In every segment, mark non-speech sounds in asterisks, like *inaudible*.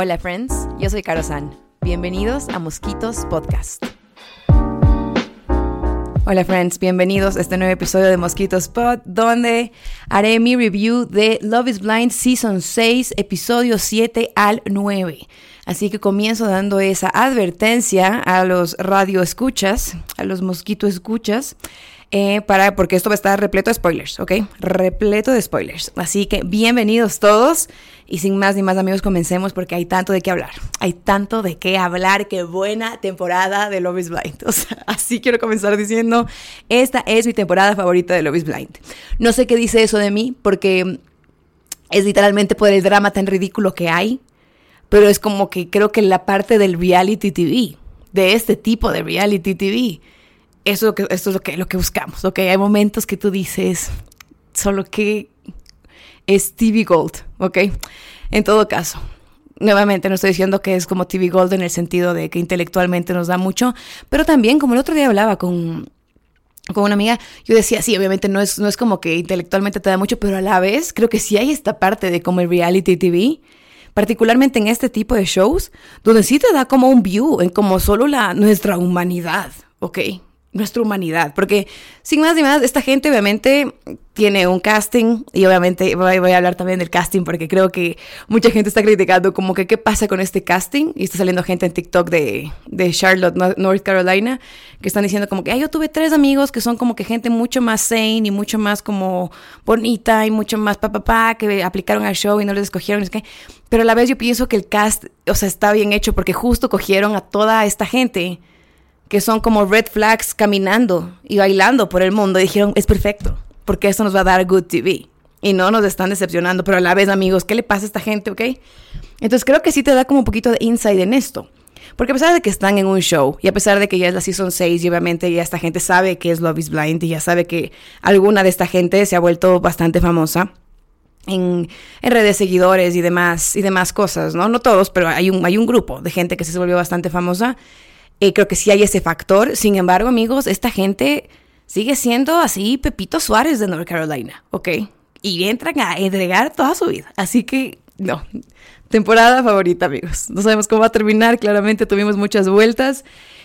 Hola friends, yo soy Caro San. Bienvenidos a Mosquitos Podcast. Hola friends, bienvenidos a este nuevo episodio de Mosquitos Pod, donde haré mi review de Love is Blind Season 6, episodio 7 al 9. Así que comienzo dando esa advertencia a los radio escuchas, a los mosquito escuchas, eh, para, porque esto va a estar repleto de spoilers, ¿ok? Repleto de spoilers. Así que bienvenidos todos y sin más ni más amigos comencemos porque hay tanto de qué hablar. Hay tanto de qué hablar. Qué buena temporada de Love is Blind. *laughs* O sea, así quiero comenzar diciendo, esta es mi temporada favorita de Love is Blind. No sé qué dice eso de mí porque es literalmente por el drama tan ridículo que hay, pero es como que creo que la parte del reality TV, de este tipo de reality TV, eso, es lo que, lo que buscamos, ¿ok? Hay momentos que tú dices, solo que es TV Gold, ¿ok? En todo caso, nuevamente no estoy diciendo que es como TV Gold en el sentido de que intelectualmente nos da mucho, pero también como el otro día hablaba con, con una amiga, yo decía, sí, obviamente no es, no es como que intelectualmente te da mucho, pero a la vez creo que sí hay esta parte de como el reality TV, particularmente en este tipo de shows, donde sí te da como un view en como solo la, nuestra humanidad, ¿ok? Nuestra humanidad. Porque, sin más ni más, esta gente obviamente tiene un casting y obviamente voy, a hablar también del casting porque creo que mucha gente está criticando como que qué pasa con este casting y está saliendo gente en TikTok de, de Charlotte, North Carolina, que están diciendo como que Ay, yo tuve tres amigos que son como que gente mucho más sane y mucho más como bonita y mucho más papá pa, que aplicaron al show y no les escogieron. Es que, pero a la vez yo pienso que el cast, o sea, está bien hecho porque justo cogieron a toda esta gente que son como red flags caminando y bailando por el mundo y dijeron, es perfecto, porque esto nos va a dar good TV. Y no nos están decepcionando, pero a la vez, amigos, ¿qué le pasa a esta gente, ok? Entonces creo que sí te da como un poquito de insight en esto. Porque a pesar de que están en un show y a pesar de que ya es la season 6 y obviamente ya esta gente sabe que es Love is Blind y ya sabe que alguna de esta gente se ha vuelto bastante famosa en, en redes seguidores y demás y demás cosas, ¿no? No todos, pero hay un, hay un grupo de gente que se volvió bastante famosa eh, creo que sí hay ese factor. Sin embargo, amigos, esta gente sigue siendo así Pepito Suárez de North Carolina, ¿ok? Y entran a entregar toda su vida. Así que, no. Temporada favorita, amigos. No sabemos cómo va a terminar. Claramente tuvimos muchas vueltas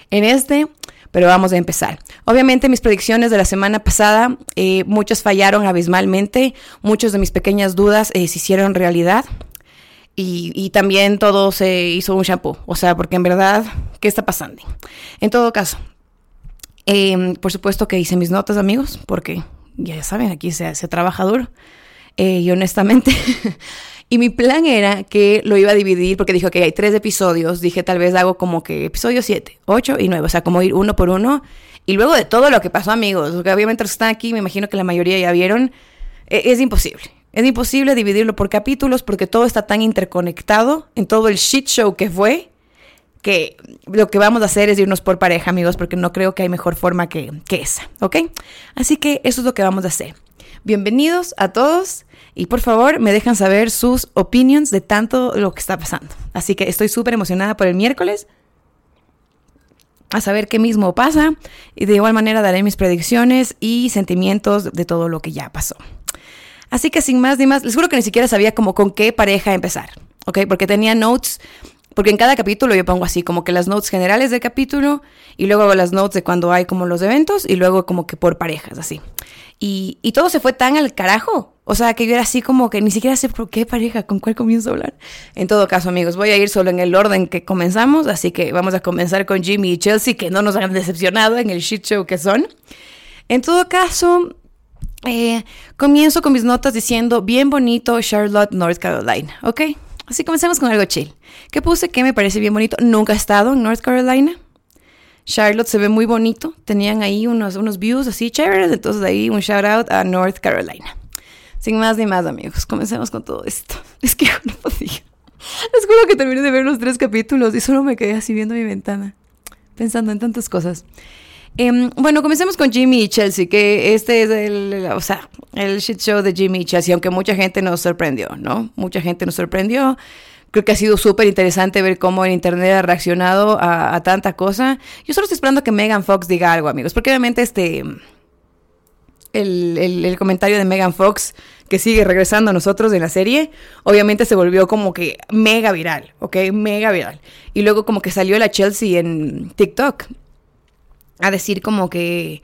en este, pero vamos a empezar. Obviamente mis predicciones de la semana pasada, eh, muchas fallaron abismalmente. Muchas de mis pequeñas dudas eh, se hicieron realidad. Y, también todo se hizo un shampoo. O sea, porque en verdad, ¿qué está pasando? En todo caso, em, por supuesto que hice mis notas, amigos, porque ya saben, aquí se, se trabaja duro. Eh, y honestamente, *laughs* y mi plan era que lo iba a dividir, porque dijo que hay tres episodios. Dije, tal vez hago como que episodio 7, 8 y 9. O sea, como ir uno por uno. Y luego de todo lo que pasó, amigos, porque obviamente están aquí, me imagino que la mayoría ya vieron, e, es imposible. Es imposible dividirlo por capítulos porque todo está tan interconectado en todo el shit show que fue que lo que vamos a hacer es irnos por pareja, amigos, porque no creo que hay mejor forma que, que esa, ¿ok? Así que eso es lo que vamos a hacer. Bienvenidos a todos y por favor me dejan saber sus opinions de tanto lo que está pasando. Así que estoy súper emocionada por el miércoles a saber qué mismo pasa y de igual manera daré mis predicciones y sentimientos de todo lo que ya pasó. Así que sin más ni más, les juro que ni siquiera sabía como con qué pareja empezar, ¿ok? Porque tenía notes, porque en cada capítulo yo pongo así como que las notes generales del capítulo y luego hago las notes de cuando hay como los eventos y luego como que por parejas, así. Y, y todo se fue tan al carajo, o sea, que yo era así como que ni siquiera sé por qué pareja, con cuál comienzo a hablar. En todo caso, amigos, voy a ir solo en el orden que comenzamos, así que vamos a comenzar con Jimmy y Chelsea, que no nos han decepcionado en el shit show que son. En todo caso, eh, comienzo con mis notas diciendo, bien bonito Charlotte, North Carolina, ¿ok? Así comencemos con algo chill. ¿Qué puse que me parece bien bonito? Nunca he estado en North Carolina. Charlotte se ve muy bonito. Tenían ahí unos, unos views así chéveres. Entonces ahí un shout out a North Carolina. Sin más ni más, amigos. Comencemos con todo esto. *laughs* Es que no podía. Les juro que terminé de ver los tres capítulos y solo me quedé así viendo mi ventana. Pensando en tantas cosas. Em, bueno, comencemos con Jimmy y Chelsea, que este es el, o sea, el shit show de Jimmy y Chelsea, aunque mucha gente nos sorprendió, ¿no? Mucha gente nos sorprendió. Creo que ha sido súper interesante ver cómo el Internet ha reaccionado a, tanta cosa. Yo solo estoy esperando que Megan Fox diga algo, amigos, porque obviamente este... El, el, comentario de Megan Fox que sigue regresando a nosotros en la serie, obviamente se volvió como que mega viral, ¿ok? Mega viral. Y luego como que salió la Chelsea en TikTok a decir como que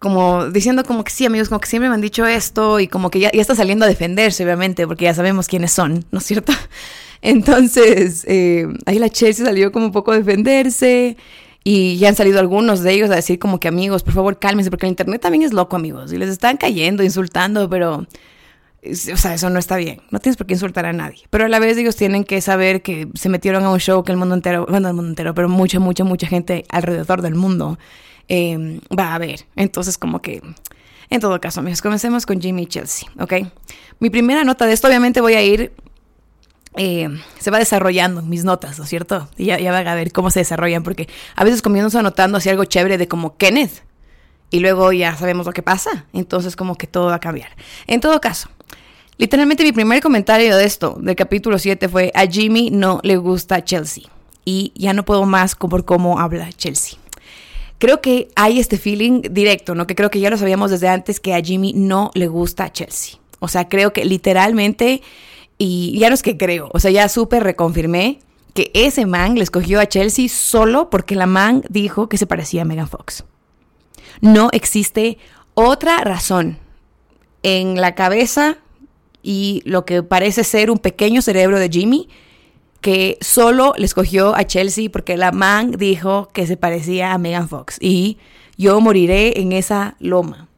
como diciendo como que sí, amigos, como que siempre me han dicho esto y como que ya, está saliendo a defenderse, obviamente, porque ya sabemos quiénes son, ¿no es cierto? *laughs* Entonces, eh, ahí la Chelsea salió como un poco a defenderse y ya han salido algunos de ellos a decir como que amigos, por favor, cálmense, porque el Internet también es loco, amigos, y les están cayendo, insultando, pero... O sea, eso no está bien. No tienes por qué insultar a nadie. Pero a la vez ellos tienen que saber que se metieron a un show que el mundo entero, bueno, el mundo entero, pero mucha, mucha, mucha gente alrededor del mundo Em, va a haber. Entonces, como que, en todo caso, amigos, comencemos con Jimmy Chelsea, ¿ok? Mi primera nota de esto, obviamente voy a ir, eh, se va desarrollando mis notas, ¿no es cierto? Y ya, ya a ver cómo se desarrollan, porque a veces comienzo anotando así algo chévere de como Kenneth, y luego ya sabemos lo que pasa, entonces como que todo va a cambiar. En todo caso, literalmente mi primer comentario de esto, del capítulo 7, fue a Jimmy no le gusta Chelsea. Y ya no puedo más por cómo habla Chelsea creo que hay este feeling directo, ¿no? Que creo que ya lo sabíamos desde antes que a Jimmy no le gusta Chelsea. O sea, creo que literalmente, y ya no es que creo, o sea, ya súper reconfirmé que ese man le escogió a Chelsea solo porque la man dijo que se parecía a Megan Fox. No existe otra razón en la cabeza y lo que parece ser un pequeño cerebro de Jimmy que solo le escogió a Chelsea porque la man dijo que se parecía a Megan Fox y yo moriré en esa loma.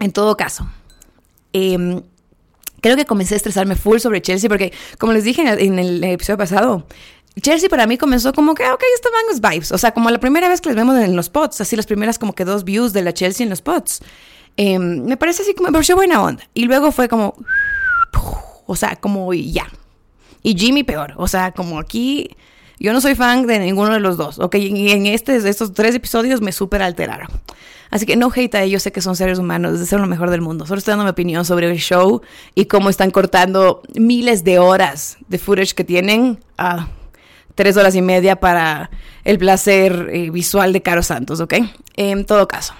En todo caso, em, creo que comencé a estresarme full sobre Chelsea porque, como les dije en el, episodio pasado, Chelsea para mí comenzó como que, ok, esto van los vibes. O sea, como la primera vez que les vemos en los pods, así las primeras como que dos views de la Chelsea en los pods. Em, me parece así como, me pareció buena onda. Y luego fue como, o sea, como ya, y Jimmy peor. O sea, como aquí yo no soy fan de ninguno de los dos, ¿ok? Y en este, estos tres episodios me súper alteraron. Así que no hate a ellos, sé que son seres humanos, de ser lo mejor del mundo. Solo estoy dando mi opinión sobre el show y cómo están cortando miles de horas de footage que tienen a tres horas y media para el placer eh, visual de Caro Santos, ¿ok? En todo caso.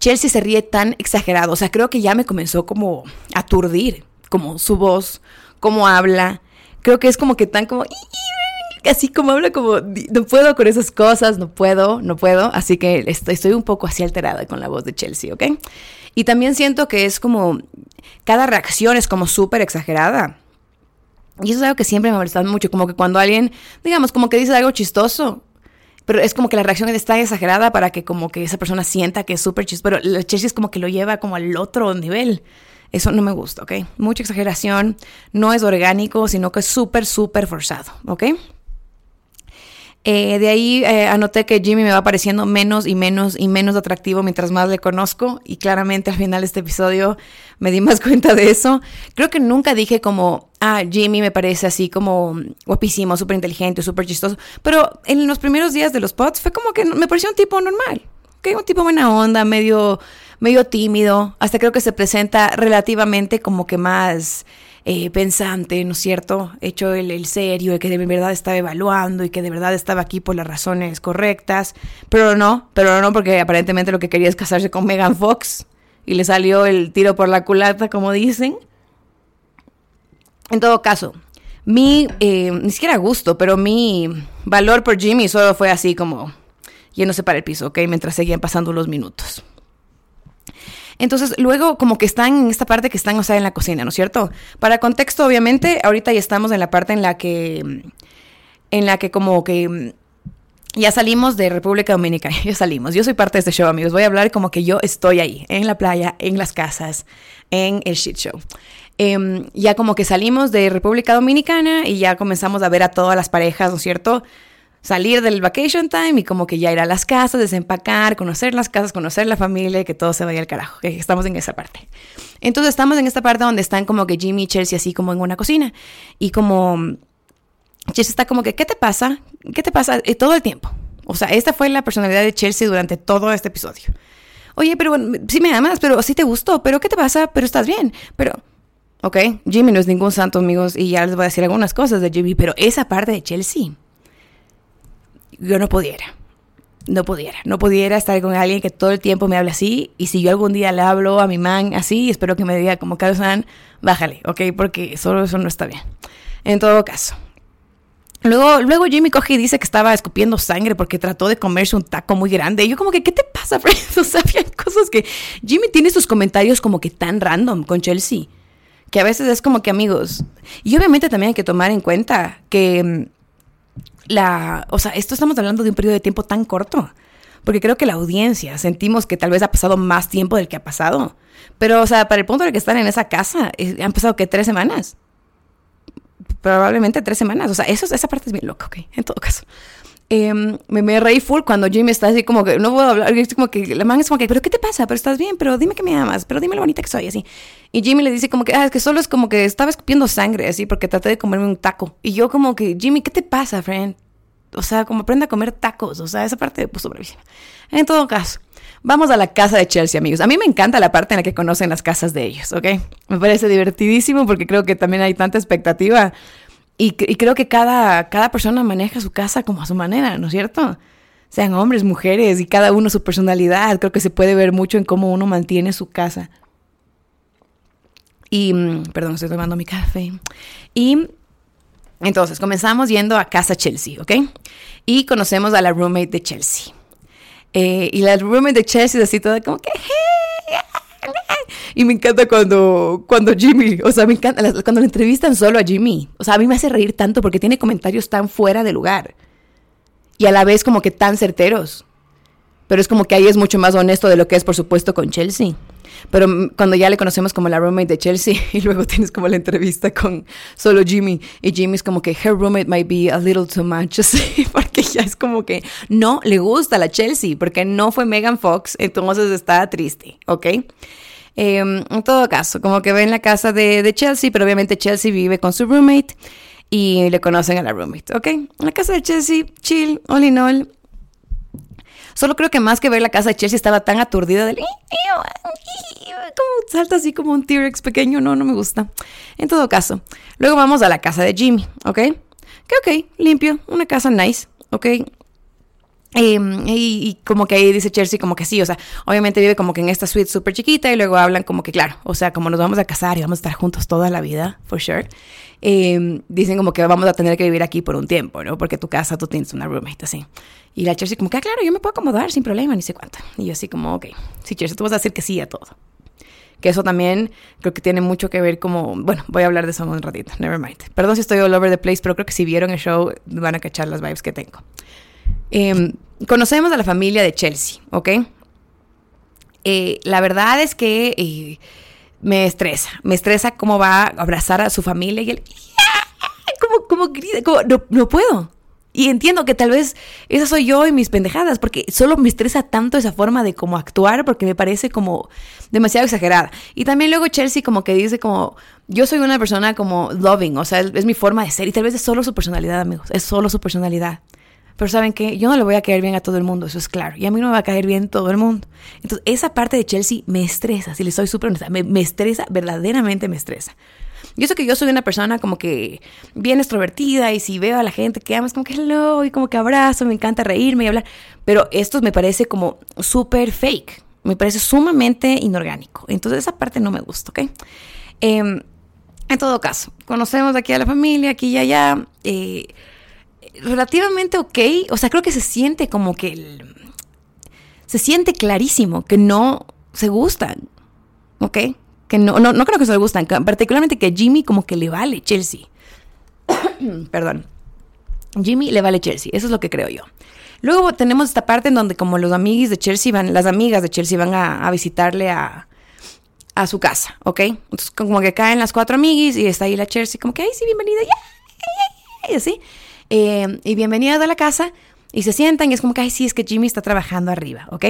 Chelsea se ríe tan exagerado, o sea, creo que ya me comenzó como a aturdir, como su voz, cómo habla. Creo que es como que tan como... Así como habla como... No puedo con esas cosas, no puedo, no puedo. Así que estoy, un poco así alterada con la voz de Chelsea, ¿ok? Y también siento que es como... Cada reacción es como súper exagerada. Y eso es algo que siempre me molesta mucho, como que cuando alguien, digamos, como que dice algo chistoso, pero es como que la reacción es tan exagerada para que como que esa persona sienta que es súper chistoso, pero la Chelsea es como que lo lleva como al otro nivel. Eso no me gusta, ¿ok? Mucha exageración, no es orgánico, sino que es súper, súper forzado, ¿ok? Eh, de ahí eh, anoté que Jimmy me va pareciendo menos y menos y menos atractivo mientras más le conozco y claramente al final de este episodio me di más *laughs* cuenta de eso. Creo que nunca dije como, ah, Jimmy me parece así como guapísimo, súper inteligente, súper chistoso, pero en los primeros días de los pods fue como que me pareció un tipo normal, ¿ok? Un tipo buena onda, medio medio tímido, hasta creo que se presenta relativamente como que más eh, pensante, ¿no es cierto? Hecho el, serio, el que de verdad estaba evaluando y que de verdad estaba aquí por las razones correctas, pero no, pero no porque aparentemente lo que quería es casarse con Megan Fox y le salió el tiro por la culata, como dicen. En todo caso, mi, eh, ni siquiera gusto, pero mi valor por Jimmy solo fue así como yéndose para el piso, ¿ok? Mientras seguían pasando los minutos. Entonces, luego como que están en esta parte que están, o sea, en la cocina, ¿no es cierto? Para contexto, obviamente, ahorita ya estamos en la parte en la que, en la que como que ya salimos de República Dominicana, *laughs* ya salimos. Yo soy parte de este show, amigos. Voy a hablar como que yo estoy ahí, en la playa, en las casas, en el shit show. Em, ya como que salimos de República Dominicana y ya comenzamos a ver a todas las parejas, ¿no es cierto? Salir del vacation time y como que ya ir a las casas, desempacar, conocer las casas, conocer la familia y que todo se vaya al carajo, que estamos en esa parte. Entonces estamos en esta parte donde están como que Jimmy y Chelsea así como en una cocina y como Chelsea está como que, ¿qué te pasa? ¿Qué te pasa? Eh, todo el tiempo. O sea, esta fue la personalidad de Chelsea durante todo este episodio. Oye, pero bueno, sí me amas, pero sí te gustó, pero ¿qué te pasa? Pero estás bien, pero... Ok, Jimmy no es ningún santo, amigos, y ya les voy a decir algunas cosas de Jimmy, pero esa parte de Chelsea yo no pudiera. no pudiera, no pudiera estar con alguien que todo el tiempo me hable así. Y si yo algún día le hablo a mi man así, espero que me diga como Carlos bájale, ¿ok? Porque solo eso no está bien. En todo caso. Luego, luego Jimmy coge y dice que estaba escupiendo sangre porque trató de comerse un taco muy grande. Y yo como que, ¿qué te pasa, Fred? *laughs* O sea, había cosas que... Jimmy tiene sus comentarios como que tan random con Chelsea. Que a veces es como que amigos. Y obviamente también hay que tomar en cuenta que mm, la... O sea, esto estamos hablando de un periodo de tiempo tan corto. Porque creo que la audiencia sentimos que tal vez ha pasado más tiempo del que ha pasado. Pero, o sea, para el punto de que están en esa casa, eh, han pasado que tres semanas probablemente tres semanas. O sea, eso, esa parte es bien loca, ok, en todo caso. Em, me, me, reí full cuando Jimmy está así como que no puedo hablar. Es como que la man es como que, pero ¿qué te pasa? Pero estás bien, pero dime que me amas, pero dime lo bonita que soy, así. Y Jimmy le dice como que, ah, es que solo es como que estaba escupiendo sangre, así, porque traté de comerme un taco. Y yo como que, Jimmy, ¿qué te pasa, friend? O sea, como aprende a comer tacos. O sea, esa parte, pues, sobrevive. En todo caso, Vamos a la casa de Chelsea, amigos. A mí me encanta la parte en la que conocen las casas de ellos, ¿ok? Me parece divertidísimo porque creo que también hay tanta expectativa y, creo que cada, cada persona maneja su casa como a su manera, ¿no es cierto? Sean hombres, mujeres y cada uno su personalidad. Creo que se puede ver mucho en cómo uno mantiene su casa. Y, mm, perdón, estoy tomando mi café. Y entonces comenzamos yendo a casa Chelsea, ¿ok? Y conocemos a la roommate de Chelsea. Eh, y la roommate de Chelsea así toda como que... *laughs* Y me encanta cuando, cuando Jimmy, o sea, me encanta cuando le entrevistan solo a Jimmy. O sea, a mí me hace reír tanto porque tiene comentarios tan fuera de lugar. Y a la vez como que tan certeros. Pero es como que ahí es mucho más honesto de lo que es, por supuesto, con Chelsea. Pero cuando ya le conocemos como la roommate de Chelsea *laughs* y luego tienes como la entrevista con solo Jimmy y Jimmy es como que her roommate might be a little too much, *laughs* así, porque ya es como que no le gusta la Chelsea porque no fue Megan Fox, entonces está triste, ¿ok? Em, en todo caso, como que ven la casa de, Chelsea, pero obviamente Chelsea vive con su roommate y le conocen a la roommate, ¿ok? La casa de Chelsea, chill, all in all, Solo creo que más que ver la casa de Chelsea estaba tan aturdida del... Como salta así como un T-Rex pequeño. No, no me gusta. En todo caso, luego vamos a la casa de Jimmy, ¿ok? Que ok, limpio, una casa nice, ¿ok? Em, y, como que ahí dice Chelsea como que sí, o sea, obviamente vive como que en esta suite súper chiquita y luego hablan como que claro, o sea, como nos vamos a casar y vamos a estar juntos toda la vida, for sure. Em, dicen como que vamos a tener que vivir aquí por un tiempo, ¿no? Porque tu casa tú tienes una roommate así. Y la Chelsea como que, ah, claro, yo me puedo acomodar sin problema, ni sé cuánto. Y yo así como, ok, sí, Chelsea, tú vas a decir que sí a todo. Que eso también creo que tiene mucho que ver como, bueno, voy a hablar de eso en un ratito, never mind. Perdón si estoy all over the place, pero creo que si vieron el show van a cachar las vibes que tengo. Eh, conocemos a la familia de Chelsea, ¿ok? Eh, la verdad es que eh, me estresa, me estresa cómo va a abrazar a su familia y él, como, como, como no, no, puedo. Y entiendo que tal vez esa soy yo y mis pendejadas, porque solo me estresa tanto esa forma de cómo actuar, porque me parece como demasiado exagerada. Y también luego Chelsea como que dice como, yo soy una persona como loving, o sea, es mi forma de ser, y tal vez es solo su personalidad, amigos, es solo su personalidad. Pero saben que yo no le voy a caer bien a todo el mundo, eso es claro. Y a mí no me va a caer bien todo el mundo. Entonces, esa parte de Chelsea me estresa, si le soy súper honesta, me, estresa, verdaderamente me estresa. Yo sé que yo soy una persona como que bien extrovertida y si veo a la gente que amas como que hello y como que abrazo, me encanta reírme y hablar. Pero esto me parece como súper fake, me parece sumamente inorgánico. Entonces esa parte no me gusta, ¿ok? Em, en todo caso, conocemos aquí a la familia, aquí y allá. Eh, relativamente ok. O sea, creo que se siente como que... se siente clarísimo que no se gustan. ¿Ok? Que no, no, no creo que se le gustan. Particularmente que Jimmy como que le vale Chelsea. *clears throat* Perdón. Jimmy le vale Chelsea. Eso es lo que creo yo. Luego tenemos esta parte en donde como los amigos de Chelsea van, las amigas de Chelsea van a, visitarle a, a, su casa, ¿ok? Entonces como que caen las cuatro amiguis y está ahí la Chelsea como que, ay, sí, bienvenida, y así. Eh, y bienvenidas a la casa, y se sientan y es como que, ay, sí, es que Jimmy está trabajando arriba, ¿ok?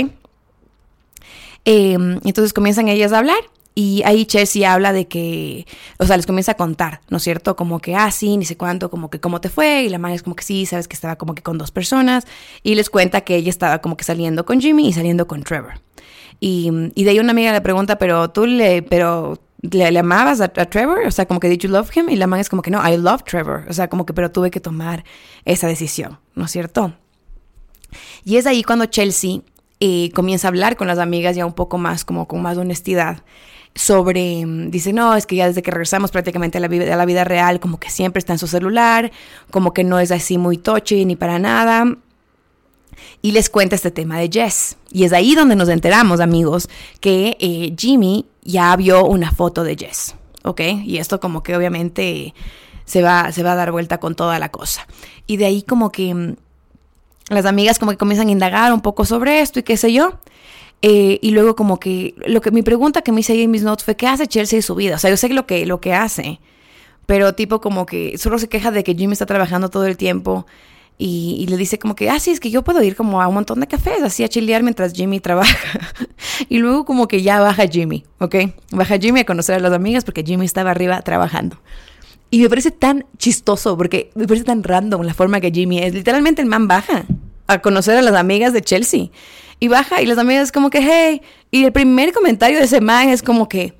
Eh, entonces comienzan ellas a hablar y ahí Chelsea habla de que, o sea, les comienza a contar, ¿no es cierto? Como que, ah, sí, ni sé cuánto, como que cómo te fue. Y la madre es como que sí, sabes que estaba como que con dos personas. Y les cuenta que ella estaba como que saliendo con Jimmy y saliendo con Trevor. Y, y de ahí una amiga le pregunta, pero tú le, pero ¿Le, amabas a, Trevor? O sea, como que did you love him? Y la man es como que no, I love Trevor. O sea, como que pero tuve que tomar esa decisión, ¿no es cierto? Y es ahí cuando Chelsea eh, comienza a hablar con las amigas ya un poco más, como con más honestidad sobre, dice, no, es que ya desde que regresamos prácticamente a la, vida, a la vida real, como que siempre está en su celular, como que no es así muy touchy ni para nada. Y les cuenta este tema de Jess. Y es ahí donde nos enteramos, amigos, que eh, Jimmy ya vio una foto de Jess. ¿Ok? Y esto como que obviamente se va, se va a dar vuelta con toda la cosa. Y de ahí como que mm, las amigas como que comienzan a indagar un poco sobre esto y qué sé yo. Eh, y luego como que, lo que mi pregunta que me hice ahí en mis notes fue, ¿qué hace Chelsea de su vida? O sea, yo sé lo que, lo que hace, pero tipo como que solo se queja de que Jimmy está trabajando todo el tiempo y, le dice como que, ah, sí, es que yo puedo ir como a un montón de cafés, así a chilear mientras Jimmy trabaja. *laughs* y luego como que ya baja Jimmy, ¿ok? Baja Jimmy a conocer a las amigas porque Jimmy estaba arriba trabajando. Y me parece tan chistoso porque me parece tan random la forma que Jimmy es. Literalmente el man baja a conocer a las amigas de Chelsea. Y baja y las amigas como que, hey. Y el primer comentario de ese man es como que,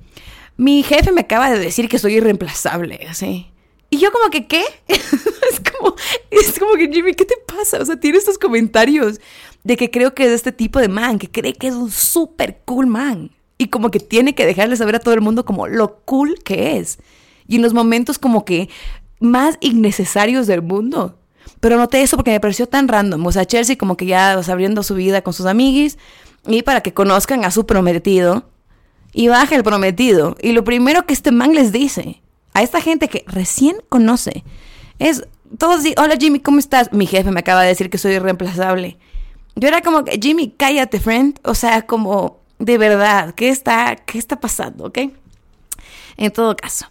mi jefe me acaba de decir que soy irreemplazable, así. Y yo como que, ¿qué? *laughs* es, como, es como que, Jimmy, ¿qué te pasa? O sea, tiene estos comentarios de que creo que es este tipo de man, que cree que es un súper cool man. Y como que tiene que dejarle saber a todo el mundo como lo cool que es. Y en los momentos como que más innecesarios del mundo. Pero noté eso porque me pareció tan random. O sea, Chelsea como que ya abriendo su vida con sus amiguis y para que conozcan a su prometido. Y baja el prometido. Y lo primero que este man les dice a esta gente que recién conoce es, todos dicen, hola Jimmy, ¿cómo estás? Mi jefe me acaba de decir que soy irreemplazable. Yo era como, Jimmy, cállate, friend. O sea, como, de verdad, ¿qué está, qué está pasando? ¿Ok? En todo caso.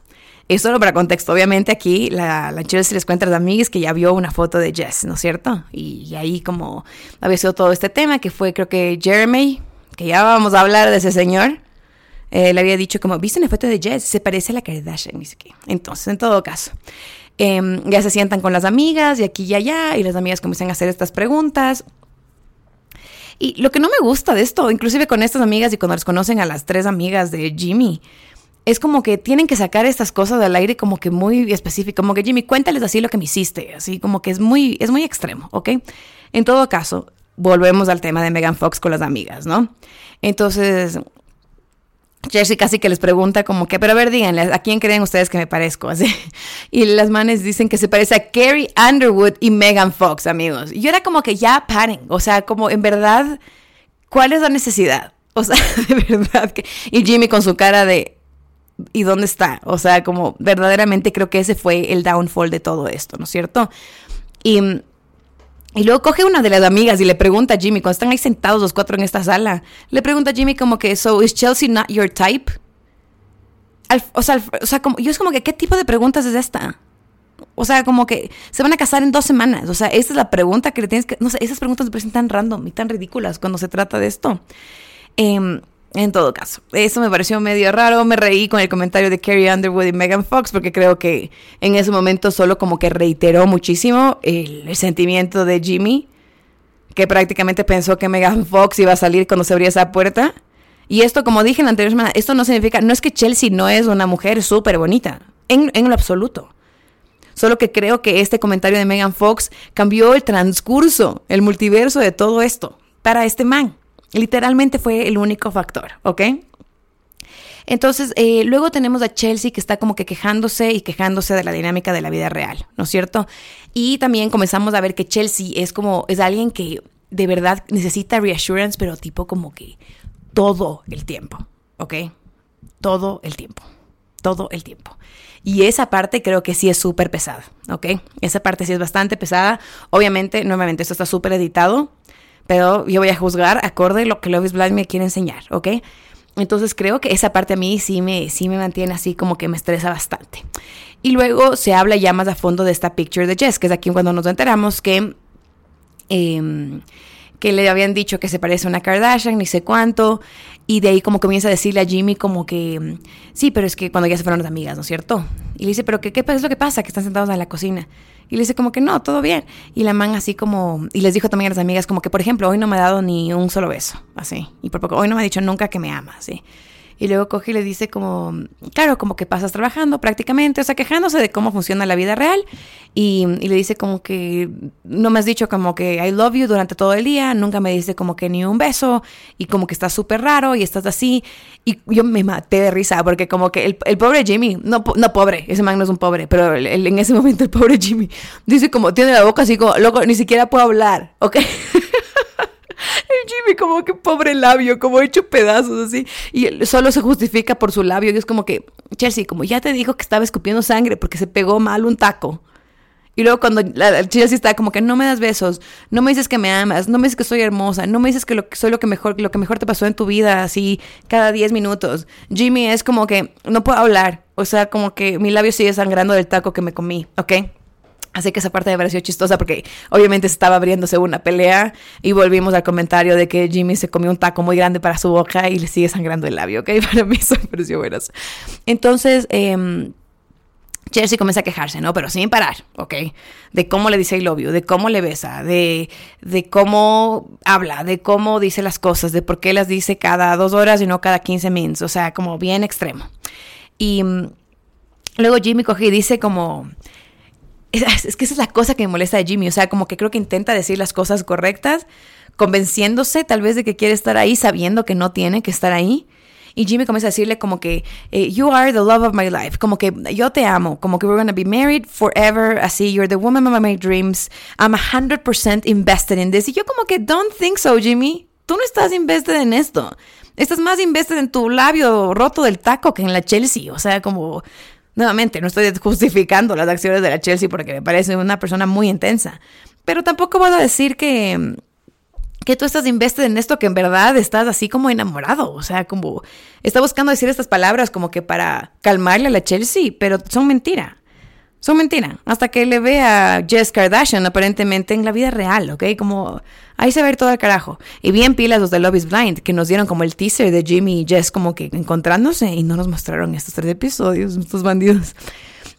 Y solo para contexto, obviamente aquí la, la Chelsea les cuenta a las amigas que ya vio una foto de Jess, ¿no es cierto? Y, ahí como había sido todo este tema, que fue creo que Jeremy, que ya vamos a hablar de ese señor, eh, le había dicho como, ¿viste una foto de Jess? Se parece a la Kardashian, dice que. Entonces, en todo caso, em, ya se sientan con las amigas y aquí y allá, y las amigas comienzan a hacer estas preguntas. Y lo que no me gusta de esto, inclusive con estas amigas y cuando les conocen a las tres amigas de Jimmy, es como que tienen que sacar estas cosas del aire como que muy específico, como que Jimmy, cuéntales así lo que me hiciste, así como que es muy, es muy extremo, ¿ok? En todo caso, volvemos al tema de Megan Fox con las amigas, ¿no? Entonces, Jersey casi que les pregunta como que, pero a ver, díganle, ¿a quién creen ustedes que me parezco? *laughs* Así. Y las manes dicen que se parece a Carrie Underwood y Megan Fox, amigos. Y yo era como que ya paren, o sea, como en verdad, ¿cuál es la necesidad? O sea, *laughs* de verdad que... Y Jimmy con su cara de, ¿y dónde está? O sea, como verdaderamente creo que ese fue el downfall de todo esto, ¿no es cierto? Y, y luego coge una de las amigas y le pregunta a Jimmy, cuando están ahí sentados los cuatro en esta sala, le pregunta a Jimmy como que, so, is Chelsea not your type? o, sea, o sea, como, yo es como que, ¿qué tipo de preguntas es esta? O sea, como que se van a casar en dos semanas. O sea, esa es la pregunta que le tienes que... No sé, esas preguntas me parecen tan random y tan ridículas cuando se trata de esto. Eh, en todo caso, eso me pareció medio raro. Me reí con el comentario de Carrie Underwood y Megan Fox porque creo que en ese momento solo como que reiteró muchísimo el, sentimiento de Jimmy, que prácticamente pensó que Megan Fox iba a salir cuando se abría esa puerta. Y esto, como dije en la anterior semana, esto no significa, no es que Chelsea no es una mujer súper bonita, en, en lo absoluto. Solo que creo que este comentario de Megan Fox cambió el transcurso, el multiverso de todo esto para este man. Literalmente fue el único factor, ¿ok? Entonces, eh, luego tenemos a Chelsea que está como que quejándose y quejándose de la dinámica de la vida real, ¿no es cierto? Y también comenzamos a ver que Chelsea es como, es alguien que de verdad necesita reassurance, pero tipo como que todo el tiempo, ¿ok? Todo el tiempo, todo el tiempo. Y esa parte creo que sí es súper pesada, ¿ok? Esa parte sí es bastante pesada. Obviamente, nuevamente, esto está súper editado, pero yo voy a juzgar acorde a lo que Love is Blind me quiere enseñar, ¿ok? Entonces creo que esa parte a mí sí me, sí me mantiene así como que me estresa bastante. Y luego se habla ya más a fondo de esta picture de Jess, que es aquí cuando nos enteramos que, em, que le habían dicho que se parece a una Kardashian, ni sé cuánto. Y de ahí como comienza a decirle a Jimmy como que, sí, pero es que cuando ya se fueron las amigas, ¿no es cierto? Y le dice, pero ¿qué, qué es lo que pasa? Que están sentados en la cocina. Y le dice como que no, todo bien. Y la man así como, y les dijo también a las amigas como que, por ejemplo, hoy no me ha dado ni un solo beso, así. Y por poco, hoy no me ha dicho nunca que me ama, así. Y luego coge y le dice como, claro, como que pasas trabajando prácticamente, o sea, quejándose de cómo funciona la vida real. Y, le dice como que no me has dicho como que I love you durante todo el día, nunca me dice como que ni un beso y como que estás súper raro y estás así. Y yo me maté de risa porque como que el, el pobre Jimmy, no, no pobre, ese man no es un pobre, pero en ese momento el pobre Jimmy dice como tiene la boca así como, loco, ni siquiera puedo hablar, ¿ok? *laughs* Jimmy como que pobre labio, como hecho pedazos así. Y solo se justifica por su labio. Y es como que, Chelsea, como ya te dijo que estaba escupiendo sangre porque se pegó mal un taco. Y luego cuando la, Chelsea está como que no me das besos, no me dices que me amas, no me dices que soy hermosa, no me dices que lo, soy lo que mejor, lo que mejor te pasó en tu vida, así cada 10 minutos. Jimmy es como que no puedo hablar. O sea, como que mi labio sigue sangrando del taco que me comí, ¿ok? Así que esa parte me pareció chistosa porque obviamente estaba abriéndose una pelea y volvimos al comentario de que Jimmy se comió un taco muy grande para su boca y le sigue sangrando el labio, ¿ok? *laughs* Para mí eso me pareció bueno. Entonces, eh, Chelsea comienza a quejarse, ¿no? Pero sin parar, ¿ok? De cómo le dice I love you, de cómo le besa, de, de cómo habla, de cómo dice las cosas, de por qué las dice cada dos horas y no cada 15 minutos, o sea, como bien extremo. Y mm, luego Jimmy coge y dice como *laughs* es, que esa es la cosa que me molesta de Jimmy. O sea, como que creo que intenta decir las cosas correctas, convenciéndose tal vez de que quiere estar ahí, sabiendo que no tiene que estar ahí. Y Jimmy comienza a decirle como que, eh, you are the love of my life, como que yo te amo, como que we're gonna be married forever, así, you're the woman of my dreams, I'm 100% invested in this. Y yo como que, don't think so, Jimmy, tú no estás invested en esto. Estás más invested en tu labio roto del taco que en la Chelsea. O sea, como Nuevamente, no estoy justificando las acciones de la Chelsea porque me parece una persona muy intensa. Pero tampoco puedo decir que, que tú estás invested en esto que en verdad estás así como enamorado. O sea, como está buscando decir estas palabras como que para calmarle a la Chelsea, pero son mentira. Son mentira. Hasta que le ve a Jess Kardashian aparentemente en la vida real, ¿ok? Como ahí se ve todo el carajo. Y bien pilas los de Love is Blind, que nos dieron como el teaser de Jimmy y Jess como que encontrándose y no nos mostraron estos tres episodios, estos bandidos.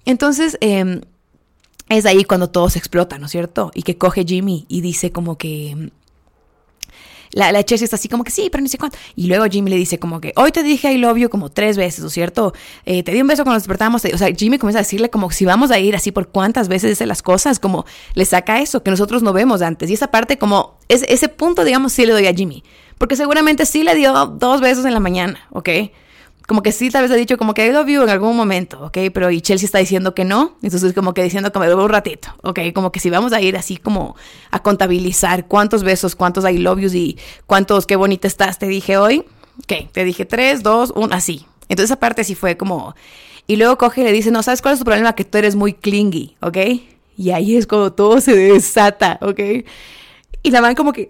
Entonces, eh, es ahí cuando todo se explota, ¿no es cierto? Y que coge Jimmy y dice como que la, la Chelsea está así como que sí, pero ni sé cuánto. Y luego Jimmy le dice como que hoy te dije I love you como tres veces, ¿no es cierto? Eh, te di un beso cuando nos despertamos. O sea, Jimmy comienza a decirle como si vamos a ir así por cuántas veces dice las cosas, como le saca eso que nosotros no vemos antes. Y esa parte como, ese punto, digamos, sí le doy a Jimmy. Porque seguramente sí le dio dos besos en la mañana, ¿ok? Como que sí, tal vez ha dicho como que I love you en algún momento, ¿ok? Pero y Chelsea está diciendo que no, entonces como que diciendo me un ratito, ¿ok? Como que si vamos a ir así como a contabilizar cuántos besos, cuántos I love yous y cuántos qué bonita estás te dije hoy, ¿ok? Te dije tres, dos, uno, así. Entonces esa parte sí fue como... Y luego coge y le dice, no, ¿sabes cuál es tu problema? Que tú eres muy clingy, ¿ok? Y ahí es como todo se desata, ¿ok? Y la man como que...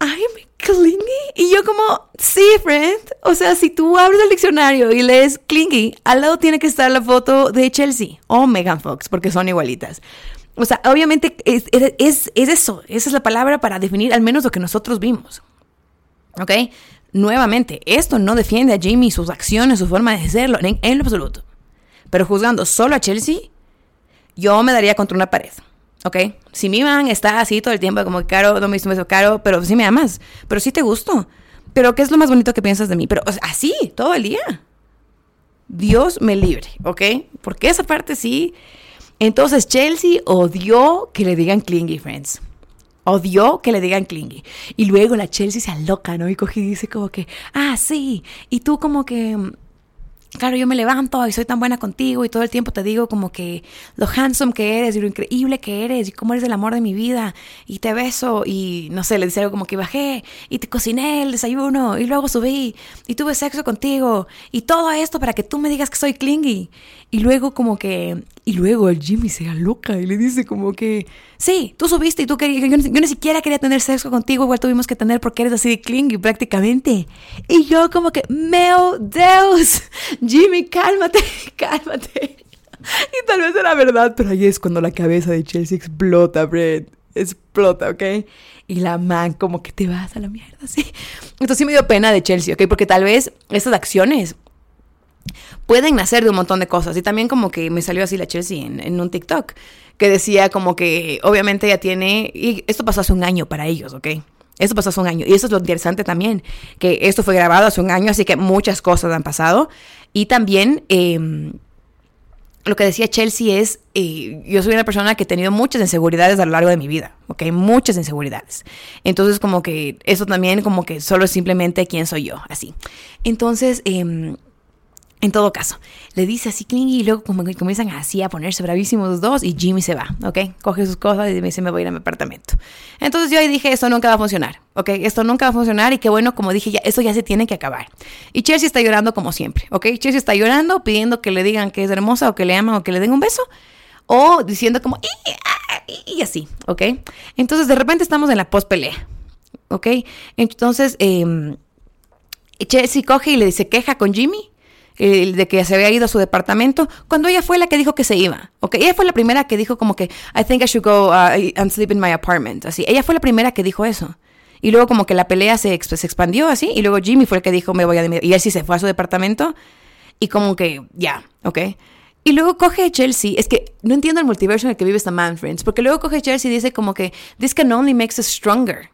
I'm clingy. Y yo como, sí, friend. O sea, si tú abres el diccionario y lees clingy, al lado tiene que estar la foto de Chelsea o Megan Fox, porque son igualitas. O sea, obviamente es, es, eso. Esa es la palabra para definir al menos lo que nosotros vimos. ¿Ok? Nuevamente, esto no defiende a Jamie, sus acciones, su forma de serlo, en, en lo absoluto. Pero juzgando solo a Chelsea, yo me daría contra una pared. ¿Ok? Si mi man está así todo el tiempo, como caro, no me hizo un beso caro, pero sí me amas, pero sí te gusto. Pero ¿qué es lo más bonito que piensas de mí? Pero así, todo el día. Dios me libre, ¿ok? Porque esa parte sí. Entonces Chelsea odió que le digan clingy, friends. Odió que le digan clingy. Y luego la Chelsea se aloca, ¿no? Y coge y dice como que, ah, sí. Y tú como que, claro, yo me levanto y soy tan buena contigo y todo el tiempo te digo como que lo handsome que eres y lo increíble que eres y cómo eres el amor de mi vida y te beso y no sé, le dice algo como que bajé y te cociné el desayuno y luego subí y tuve sexo contigo y todo esto para que tú me digas que soy clingy. Y luego como que, y luego el Jimmy se loca y le dice como que, sí, tú subiste y tú querías, yo, ni siquiera quería tener sexo contigo, igual tuvimos que tener porque eres así de clingy prácticamente. Y yo como que, meu Deus, Jimmy, cálmate, *laughs* cálmate. Y tal vez era verdad, pero ahí es cuando la cabeza de Chelsea explota, Brett. Explota, ¿ok? Y la man como que te vas a la mierda, sí. Entonces sí me dio pena de Chelsea, ¿ok? Porque tal vez estas acciones pueden nacer de un montón de cosas. Y también como que me salió así la Chelsea en, un TikTok, que decía como que obviamente ella tiene, y esto pasó hace un año para ellos, ¿ok? Eso pasó hace un año. Y eso es lo interesante también, que esto fue grabado hace un año, así que muchas cosas han pasado. Y también em, lo que decía Chelsea es, eh, yo soy una persona que he tenido muchas inseguridades a lo largo de mi vida, ¿ok? Muchas inseguridades. Entonces como que eso también como que solo es simplemente quién soy yo, así. Entonces... Eh, en todo caso, le dice así Klingy y luego comienzan así a ponerse bravísimos los dos y Jimmy se va, ¿ok? Coge sus cosas y me dice, me voy a ir a mi apartamento. Entonces yo ahí dije, esto nunca va a funcionar, ¿ok? Esto nunca va a funcionar y qué bueno, como dije, ya, esto ya se tiene que acabar. Y Chelsea está llorando como siempre, ¿ok? Chelsea está llorando pidiendo que le digan que es hermosa o que le aman o que le den un beso o diciendo como, y, así, ¿ok? Entonces de repente estamos en la post pelea, ¿ok? Entonces eh, Chelsea coge y le dice, queja con Jimmy de que se había ido a su departamento, cuando ella fue la que dijo que se iba. Okay, ella fue la primera que dijo como que I think I should go uh, and sleep in my apartment. Así, ella fue la primera que dijo eso. Y luego como que la pelea se, se expandió así y luego Jimmy fue el que dijo me voy a y él sí se fue a su departamento y como que ya, ¿ok? Y luego coge Chelsea, es que no entiendo el multiverso en el que vive esta man, friends, porque luego coge Chelsea y dice como que this can only makes us stronger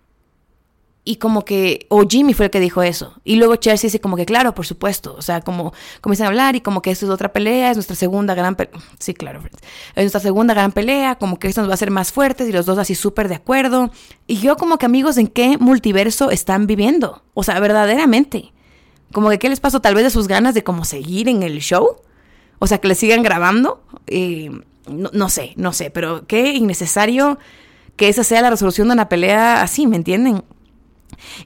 y como que, o Jimmy fue el que dijo eso. Y luego Chelsea dice como que, claro, por supuesto. O sea, como comienzan a hablar y como que esto es otra pelea, es nuestra segunda gran pelea. Sí, claro, es nuestra segunda gran pelea, como que esto nos va a hacer más fuertes y los dos así súper de acuerdo. Y yo como que amigos, ¿en qué multiverso están viviendo? O sea, verdaderamente. Como que, ¿qué les pasó? Tal vez de sus ganas de como seguir en el show. O sea, que le sigan grabando. Eh, no, no sé, no sé, pero qué innecesario que esa sea la resolución de una pelea así, ¿me entienden?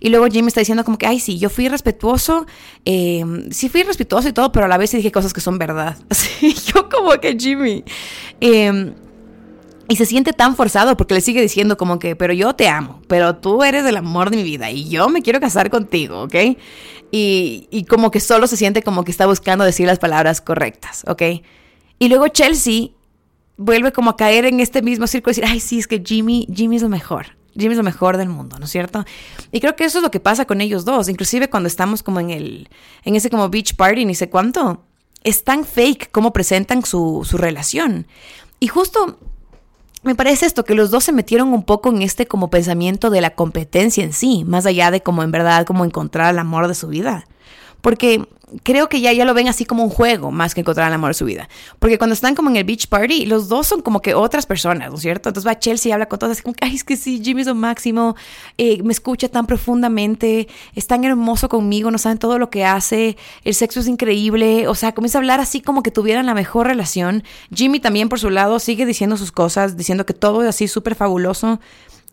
Y luego Jimmy está diciendo como que, ay, sí, yo fui respetuoso, eh, sí fui respetuoso y todo, pero a la vez sí dije cosas que son verdad. *laughs* Así, yo como que Jimmy. Em, y se siente tan forzado porque le sigue diciendo como que, pero yo te amo, pero tú eres el amor de mi vida y yo me quiero casar contigo, ¿ok? Y, y como que solo se siente como que está buscando decir las palabras correctas, ¿ok? Y luego Chelsea vuelve como a caer en este mismo círculo y decir, ay, sí, es que Jimmy, Jimmy es lo mejor. Jimmy es lo mejor del mundo, ¿no es cierto? Y creo que eso es lo que pasa con ellos dos, inclusive cuando estamos como en el, en ese como beach party, ni sé cuánto, es tan fake como presentan su, su relación. Y justo me parece esto, que los dos se metieron un poco en este como pensamiento de la competencia en sí, más allá de como en verdad como encontrar el amor de su vida. Porque creo que ya, ya lo ven así como un juego más que encontrar el amor de su vida. Porque cuando están como en el beach party, los dos son como que otras personas, ¿no es cierto? Entonces va Chelsea y habla con todas, así como ay, es que sí, Jimmy es lo máximo, eh, me escucha tan profundamente, es tan hermoso conmigo, no saben todo lo que hace, el sexo es increíble, o sea, comienza a hablar así como que tuvieran la mejor relación. Jimmy también por su lado sigue diciendo sus cosas, diciendo que todo es así súper fabuloso.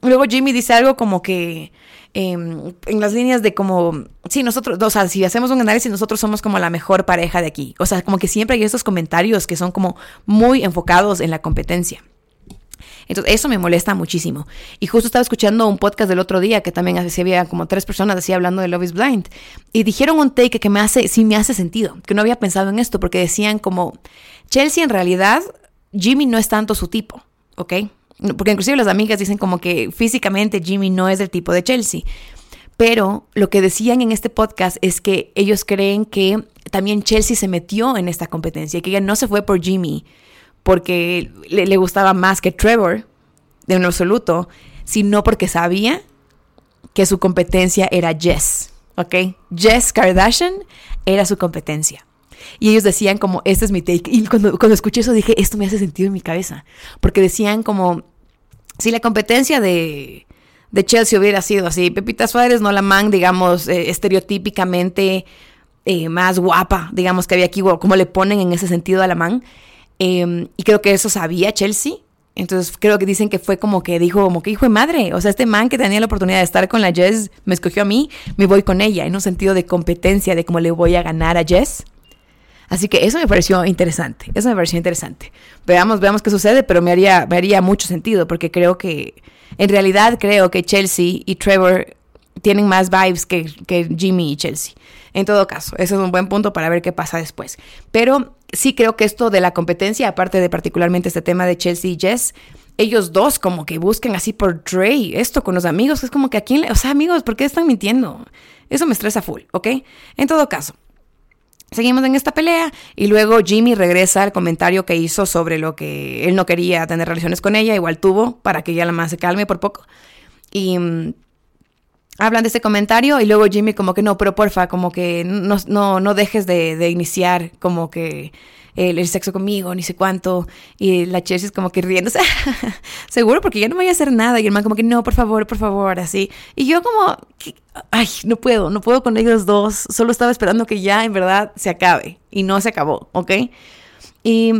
Luego Jimmy dice algo como que em, en las líneas de como, sí, nosotros, o sea, si hacemos un análisis, nosotros somos como la mejor pareja de aquí. O sea, como que siempre hay estos comentarios que son como muy enfocados en la competencia. Entonces, eso me molesta muchísimo. Y justo estaba escuchando un podcast del otro día que también así había como tres personas así hablando de Love is Blind. Y dijeron un take que me hace, sí me hace sentido, que no había pensado en esto, porque decían como, Chelsea en realidad, Jimmy no es tanto su tipo, ¿ok? Porque inclusive las amigas dicen como que físicamente Jimmy no es del tipo de Chelsea. Pero lo que decían en este podcast es que ellos creen que también Chelsea se metió en esta competencia, que ella no se fue por Jimmy porque le, gustaba más que Trevor, de un absoluto, sino porque sabía que su competencia era Jess, ¿ok? Jess Kardashian era su competencia. Y ellos decían como, este es mi take. Y cuando, cuando escuché eso dije, esto me hace sentido en mi cabeza. Porque decían como, si la competencia de, de Chelsea hubiera sido así, Pepita Suárez, no la man, digamos, eh, estereotípicamente eh, más guapa, digamos, que había aquí, como le ponen en ese sentido a la man. Em, y creo que eso sabía Chelsea. Entonces creo que dicen que fue como que dijo, como que hijo de madre. O sea, este man que tenía la oportunidad de estar con la Jess me escogió a mí, me voy con ella, en un sentido de competencia, de cómo le voy a ganar a Jess. Así que eso me pareció interesante, eso me pareció interesante. Veamos, veamos qué sucede, pero me haría, me haría mucho sentido porque creo que, en realidad creo que Chelsea y Trevor tienen más vibes que, que Jimmy y Chelsea. En todo caso, ese es un buen punto para ver qué pasa después. Pero sí creo que esto de la competencia, aparte de particularmente este tema de Chelsea y Jess, ellos dos como que buscan así por Dre, esto con los amigos, es como que aquí, o sea, amigos, ¿por qué están mintiendo? Eso me estresa full, ¿ok? En todo caso, Seguimos en esta pelea y luego Jimmy regresa al comentario que hizo sobre lo que él no quería tener relaciones con ella, igual tuvo para que ella la más se calme por poco. Y, hablan de ese comentario y luego Jimmy como que no, pero porfa, como que no, no, no dejes de, de iniciar como que el, sexo conmigo, ni sé cuánto. Y la Chelsea es como que riéndose, *laughs* seguro, porque ya no voy a hacer nada. Y el man como que no, por favor, por favor, así. Y yo como, ay, no puedo, no puedo con ellos dos. Solo estaba esperando que ya en verdad se acabe. Y no se acabó, ¿ok? Y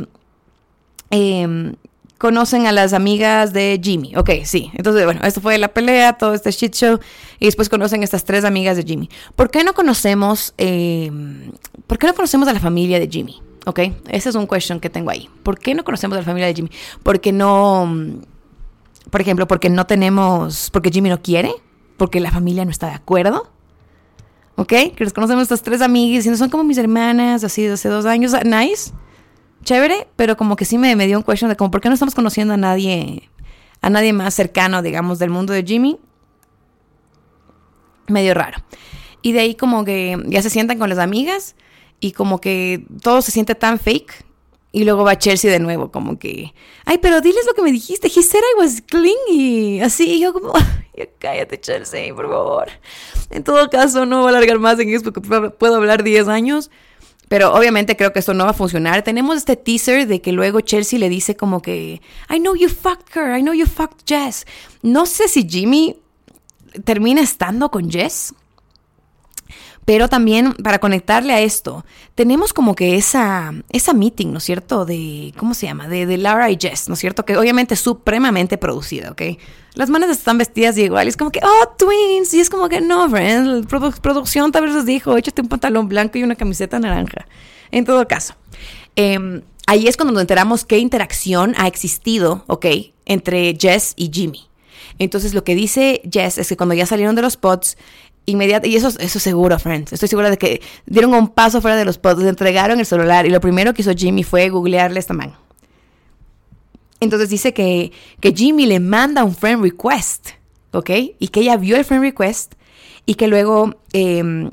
em, conocen a las amigas de Jimmy. Ok, sí. Entonces, bueno, esto fue la pelea, todo este shit show. Y después conocen a estas tres amigas de Jimmy. ¿Por qué no conocemos, em, ¿por qué no conocemos a la familia de Jimmy? ¿ok? Ese es un question que tengo ahí. ¿Por qué no conocemos a la familia de Jimmy? Porque no, por ejemplo, porque no tenemos, porque Jimmy no quiere, porque la familia no está de acuerdo. ¿Ok? Que nos conocemos estas tres amigas y son como mis hermanas, así de hace dos años. Nice, chévere, pero como que sí me, me dio un question de como, ¿por qué no estamos conociendo a nadie, a nadie más cercano, digamos, del mundo de Jimmy? Medio raro. Y de ahí como que ya se sientan con las amigas y como que todo se siente tan fake. Y luego va Chelsea de nuevo, como que, ay, pero diles lo que me dijiste. He said I was clingy. Así, y yo como, *laughs* cállate, Chelsea, por favor. En todo caso, no voy a alargar más en eso porque puedo hablar 10 años. Pero obviamente creo que esto no va a funcionar. Tenemos este teaser de que luego Chelsea le dice como que, I know you fucked her, I know you fucked Jess. No sé si Jimmy termina estando con Jess. Pero también para conectarle a esto, tenemos como que esa, esa meeting, ¿no es cierto? De, ¿cómo se llama? De, de Lara y Jess, ¿no es cierto? Que obviamente es supremamente producida, ¿ok? Las manos están vestidas igual y es como que, oh, twins. Y es como que, no, friends, la producción tal vez les dijo, échate un pantalón blanco y una camiseta naranja. En todo caso. Em, ahí es cuando nos enteramos qué interacción ha existido, ¿ok? Entre Jess y Jimmy. Entonces lo que dice Jess es que cuando ya salieron de los pods, inmediato, y eso, eso seguro, friends. Estoy segura de que dieron un paso fuera de los pods, le entregaron el celular y lo primero que hizo Jimmy fue googlearle esta man. Entonces dice que, que Jimmy le manda un friend request, ¿ok? Y que ella vio el friend request y que luego em,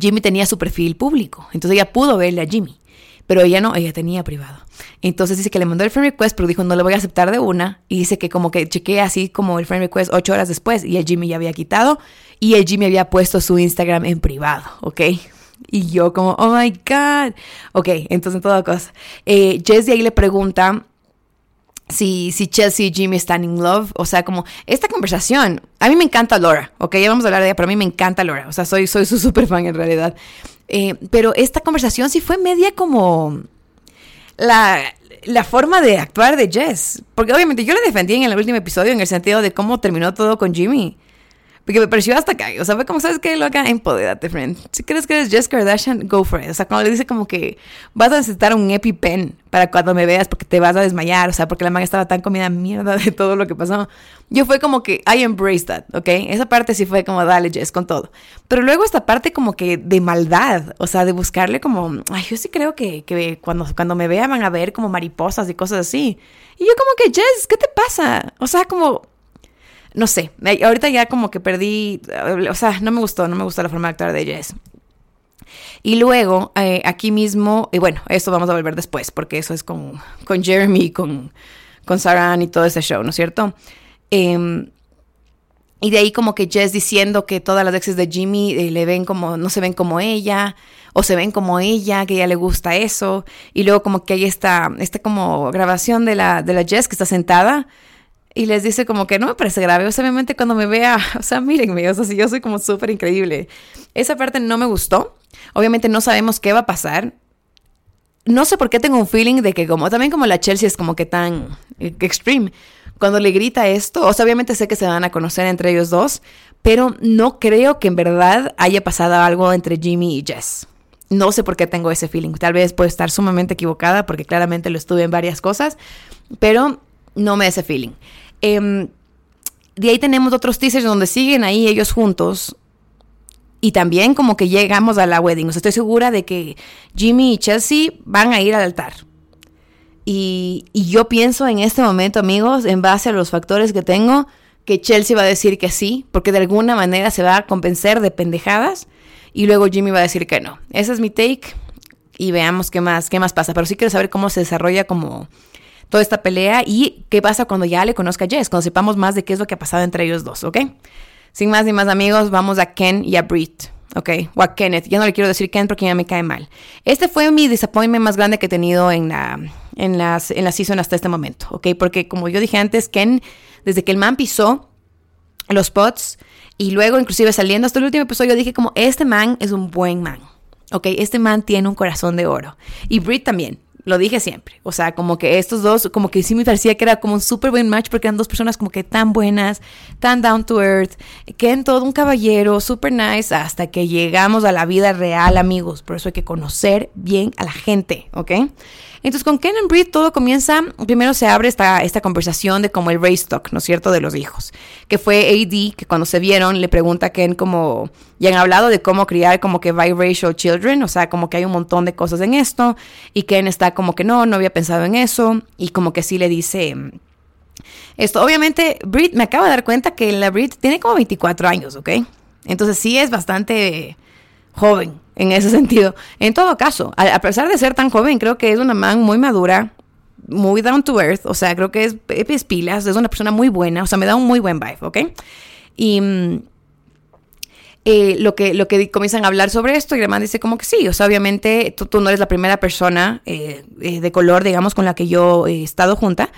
Jimmy tenía su perfil público. Entonces ella pudo verle a Jimmy, pero ella no, ella tenía privado. Entonces dice que le mandó el friend request, pero dijo no le voy a aceptar de una. Y dice que como que chequea así como el friend request ocho horas después y el Jimmy ya había quitado y el Jimmy había puesto su Instagram en privado, ¿ok? Y yo como, oh my God. Ok, entonces en toda cosa. Eh, Jess ahí le pregunta si, si Chelsea y Jimmy están in love. O sea, como esta conversación. A mí me encanta Laura, ¿ok? Ya vamos a hablar de ella, pero a mí me encanta Laura. O sea, soy, soy su *laughs* super fan en realidad. Eh, pero esta conversación sí fue media como la, la forma de actuar de Jess. Porque obviamente yo le defendí en el último episodio en el sentido de cómo terminó todo con Jimmy. Porque me pareció hasta acá. O sea, fue como, ¿sabes qué? Loca, empodérate, friend. Si crees que eres Jess Kardashian, go for it. O sea, cuando le dice como que vas a necesitar un EpiPen para cuando me veas porque te vas a desmayar. O sea, porque la man estaba tan comida mierda de todo lo que pasó. Yo fue como que I embrace that, ¿ok? Esa parte sí fue como, dale, Jess, con todo. Pero luego esta parte como que de maldad. O sea, de buscarle como, ay, yo sí creo que, que cuando, cuando me vean van a ver como mariposas y cosas así. Y yo como que, Jess, ¿qué te pasa? O sea, como no sé, ahorita ya como que perdí, o sea, no me gustó, no me gustó la forma de actuar de Jess. Y luego, eh, aquí mismo, y bueno, eso vamos a volver después, porque eso es con, con Jeremy, con, con Sarah y todo ese show, ¿no es cierto? Em, y de ahí como que Jess diciendo que todas las exes de Jimmy eh, le ven como, no se ven como ella, o se ven como ella, que ella le gusta eso. Y luego como que hay esta, esta como grabación de la, de la Jess que está sentada y les dice como que no me parece grave, o sea, obviamente cuando me vea, o sea, mírenme, o sea, si yo soy como súper increíble. Esa parte no me gustó, obviamente no sabemos qué va a pasar. No sé por qué tengo un feeling de que como, también como la Chelsea es como que tan extreme, cuando le grita esto, o sea, obviamente sé que se van a conocer entre ellos dos, pero no creo que en verdad haya pasado algo entre Jimmy y Jess. No sé por qué tengo ese feeling. Tal vez puedo estar sumamente equivocada porque claramente lo estuve en varias cosas, pero no me da ese feeling. Em, de ahí tenemos otros teasers donde siguen ahí ellos juntos. Y también como que llegamos a la wedding. O sea, estoy segura de que Jimmy y Chelsea van a ir al altar. Y, y, yo pienso en este momento, amigos, en base a los factores que tengo, que Chelsea va a decir que sí, porque de alguna manera se va a convencer de pendejadas. Y luego Jimmy va a decir que no. Ese es mi take. Y veamos qué más, qué más pasa. Pero sí quiero saber cómo se desarrolla como toda esta pelea y qué pasa cuando ya le conozca a Jess, cuando sepamos más de qué es lo que ha pasado entre ellos dos, ¿ok? Sin más ni más amigos, vamos a Ken y a Britt. Ok, o a Kenneth. Ya no le quiero decir Ken porque ya me cae mal. Este fue mi disappointment más grande que he tenido en la, en las, en la season hasta este momento. Ok, porque como yo dije antes, Ken, desde que el man pisó los pots y luego inclusive saliendo hasta el último episodio, dije como, este man es un buen man. Ok, este man tiene un corazón de oro. Y Britt también. Lo dije siempre. O sea, como que estos dos, como que sí me parecía que era como un súper buen match porque eran dos personas como que tan buenas, tan down to earth, que en todo un caballero, súper nice, hasta que llegamos a la vida real, amigos. Por eso hay que conocer bien a la gente, ¿ok? Entonces con Ken and Breed todo comienza, primero se abre esta, esta conversación de como el race talk, ¿no es cierto?, de los hijos, que fue AD, que cuando se vieron le pregunta a Ken como, ya han hablado de cómo criar como que biracial children, o sea, como que hay un montón de cosas en esto, y Ken está como que no, no había pensado en eso, y como que sí le dice... Esto, obviamente, Brit, me acabo de dar cuenta que la Brit tiene como 24 años, ¿ok? Entonces sí es bastante joven en ese sentido. En todo caso, a, pesar de ser tan joven, creo que es una man muy madura, muy down to earth, o sea, creo que es, es pilas, es una persona muy buena, o sea, me da un muy buen vibe, ¿ok? Y mm, eh, lo, que, lo que comienzan a hablar sobre esto, y man dice como que sí, o sea, obviamente tú, tú no eres la primera persona eh, eh, de color, digamos, con la que yo he estado junta.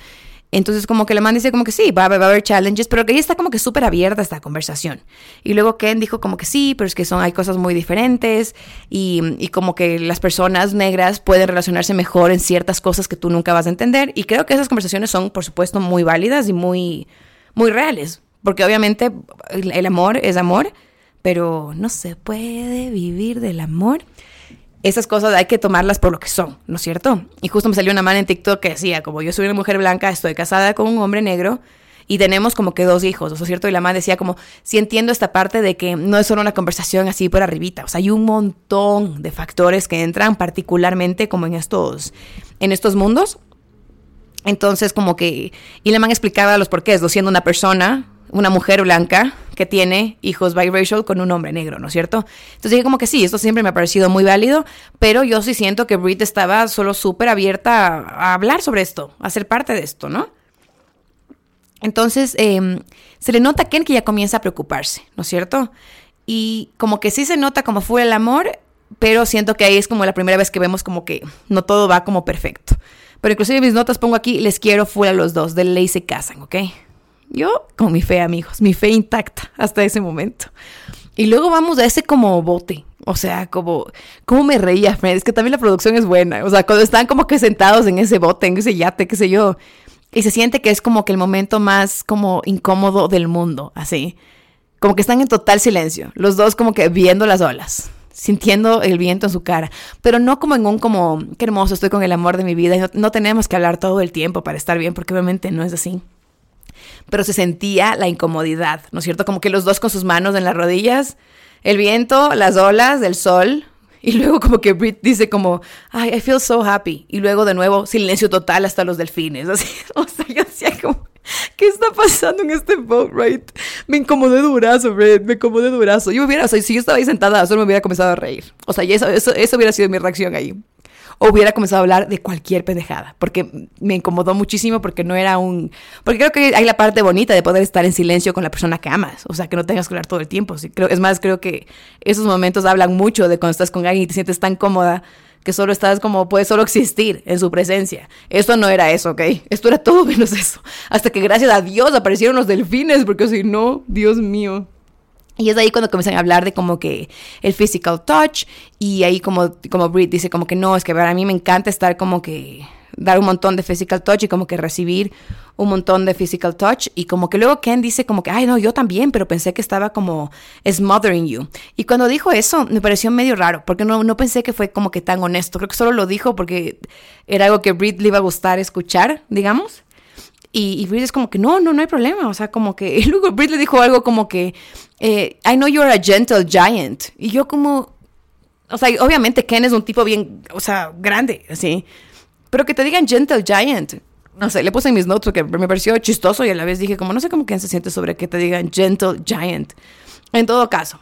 Entonces como que le man dice como que sí, va, a haber challenges, pero que ella está como que súper abierta esta conversación. Y luego Ken dijo como que sí, pero es que son, hay cosas muy diferentes y, y, como que las personas negras pueden relacionarse mejor en ciertas cosas que tú nunca vas a entender. Y creo que esas conversaciones son, por supuesto, muy válidas y muy, muy reales. Porque obviamente el amor es amor, pero no se puede vivir del amor esas cosas hay que tomarlas por lo que son, ¿no es cierto? Y justo me salió una mano en TikTok que decía, como yo soy una mujer blanca, estoy casada con un hombre negro y tenemos como que dos hijos, ¿no es cierto? Y la mamá decía como, sí entiendo esta parte de que no es solo una conversación así por arribita, o sea, hay un montón de factores que entran particularmente como en estos, en estos mundos. Entonces como que, y la mamá explicaba los porqués, lo siendo una persona una mujer blanca que tiene hijos biracial con un hombre negro, ¿no es cierto? Entonces dije como que sí, esto siempre me ha parecido muy válido, pero yo sí siento que Brit estaba solo súper abierta a, hablar sobre esto, a ser parte de esto, ¿no? Entonces em, se le nota a Ken que ya comienza a preocuparse, ¿no es cierto? Y como que sí se nota como fue el amor, pero siento que ahí es como la primera vez que vemos como que no todo va como perfecto. Pero inclusive mis notas pongo aquí, les quiero fuera a los dos, de ley se casan, ¿ok? Yo con mi fe, amigos, mi fe intacta hasta ese momento. Y luego vamos a ese como bote. O sea, como, ¿cómo me reía, Fred? Es que también la producción es buena. O sea, cuando están como que sentados en ese bote, en ese yate, qué sé yo. Y se siente que es como que el momento más como incómodo del mundo, así. Como que están en total silencio. Los dos como que viendo las olas sintiendo el viento en su cara, pero no como en un como, qué hermoso, estoy con el amor de mi vida, y no, no tenemos que hablar todo el tiempo para estar bien, porque obviamente no es así pero se sentía la incomodidad, ¿no es cierto? Como que los dos con sus manos en las rodillas, el viento, las olas, el sol, *laughs* y luego como que Brit dice como, ay, I feel so happy. Y luego de nuevo silencio total hasta los delfines. *laughs* Así, o sea, yo decía como, ¿qué está pasando en este boat ride? Me incomodé durazo, Brit, me incomodé durazo. Yo hubiera, o sea, si yo estaba ahí sentada, solo me hubiera comenzado a reír. O sea, eso, eso, eso hubiera sido mi reacción ahí hubiera comenzado a hablar de cualquier pendejada, porque me incomodó muchísimo porque no era un... Porque creo que hay la parte bonita de poder estar en silencio con la persona que amas, o sea, que no tengas que hablar todo el tiempo. Es más, creo que esos momentos hablan mucho de cuando estás con alguien y te sientes tan cómoda que solo estás como, puedes solo existir en su presencia. Esto no era eso, ¿ok? Esto era todo menos eso. Hasta que gracias a Dios aparecieron los delfines, porque si no, Dios mío. Y es ahí cuando comienzan a hablar de como que el physical touch y ahí como, como Brit dice como que no, es que a mí me encanta estar como que dar un montón de physical touch y como que recibir un montón de physical touch y como que luego Ken dice como que, ay no, yo también, pero pensé que estaba como smothering you. Y cuando dijo eso me pareció medio raro porque no, no pensé que fue como que tan honesto, creo que solo lo dijo porque era algo que Brit le iba a gustar escuchar, digamos. Y, y es como que no, no, no hay problema. O sea, como que. *laughs* Y luego Brit le dijo algo como que. Eh, I know you're a gentle giant. Y yo, como. O sea, obviamente Ken es un tipo bien. O sea, grande, así. Pero que te digan gentle giant. No sé, le puse en mis notes que me pareció chistoso y a la vez dije, como no sé cómo Ken se siente sobre que te digan gentle giant. En todo caso.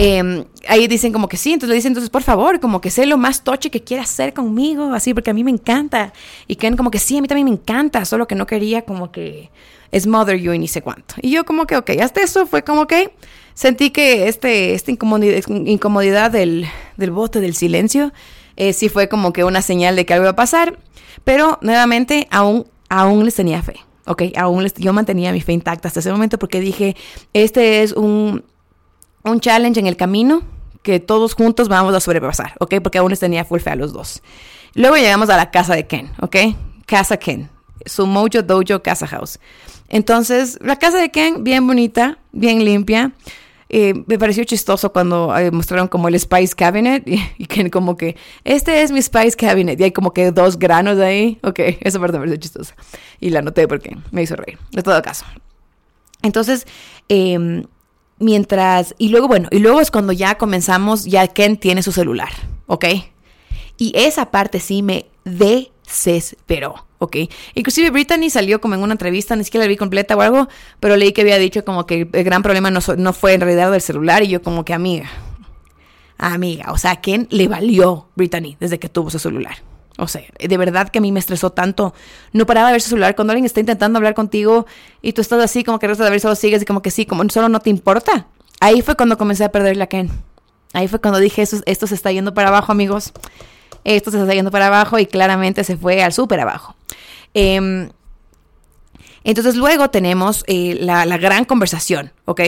Em, ahí dicen como que sí, entonces le dicen, entonces por favor, como que sé lo más toche que quieras hacer conmigo, así, porque a mí me encanta. Y Ken como que sí, a mí también me encanta, solo que no quería como que smother you y ni sé cuánto. Y yo como que, ok, hasta eso fue como que sentí que este, esta incomodidad, incomodidad del, del bote del silencio eh, sí fue como que una señal de que algo iba a pasar, pero nuevamente aún, aún les tenía fe. Ok, aún les, yo mantenía mi fe intacta hasta ese momento porque dije, este es un, un challenge en el camino que todos juntos vamos a sobrepasar, ¿ok? Porque aún les tenía full fe a los dos. Luego llegamos a la casa de Ken, ¿ok? Casa Ken, su Mojo Dojo Casa House. Entonces, la casa de Ken, bien bonita, bien limpia. Eh, me pareció chistoso cuando eh, mostraron como el Spice Cabinet y, Ken como que, este es mi Spice Cabinet y hay como que dos granos ahí. Ok, esa parte me pareció chistosa. Y la noté porque me hizo reír, de todo caso. Entonces, eh, mientras, y luego, bueno, y luego es cuando ya comenzamos, ya Ken tiene su celular, ¿ok? Y esa parte sí me desesperó, ¿ok? Inclusive Brittany salió como en una entrevista, ni siquiera la vi completa o algo, pero leí que había dicho como que el gran problema no, no fue en realidad del celular y yo como que amiga, amiga, o sea, Ken le valió Brittany desde que tuvo su celular. O sea, de verdad que a mí me estresó tanto. No paraba de ver su celular. Cuando alguien está intentando hablar contigo y tú estás así, como que de ver, solo sigues y como que sí, como solo no te importa. Ahí fue cuando comencé a perder la Ken. Ahí fue cuando dije, esto, esto se está yendo para abajo, amigos. Esto se está yendo para abajo y claramente se fue al súper abajo. Em, entonces luego tenemos eh, la, la gran conversación, ¿ok?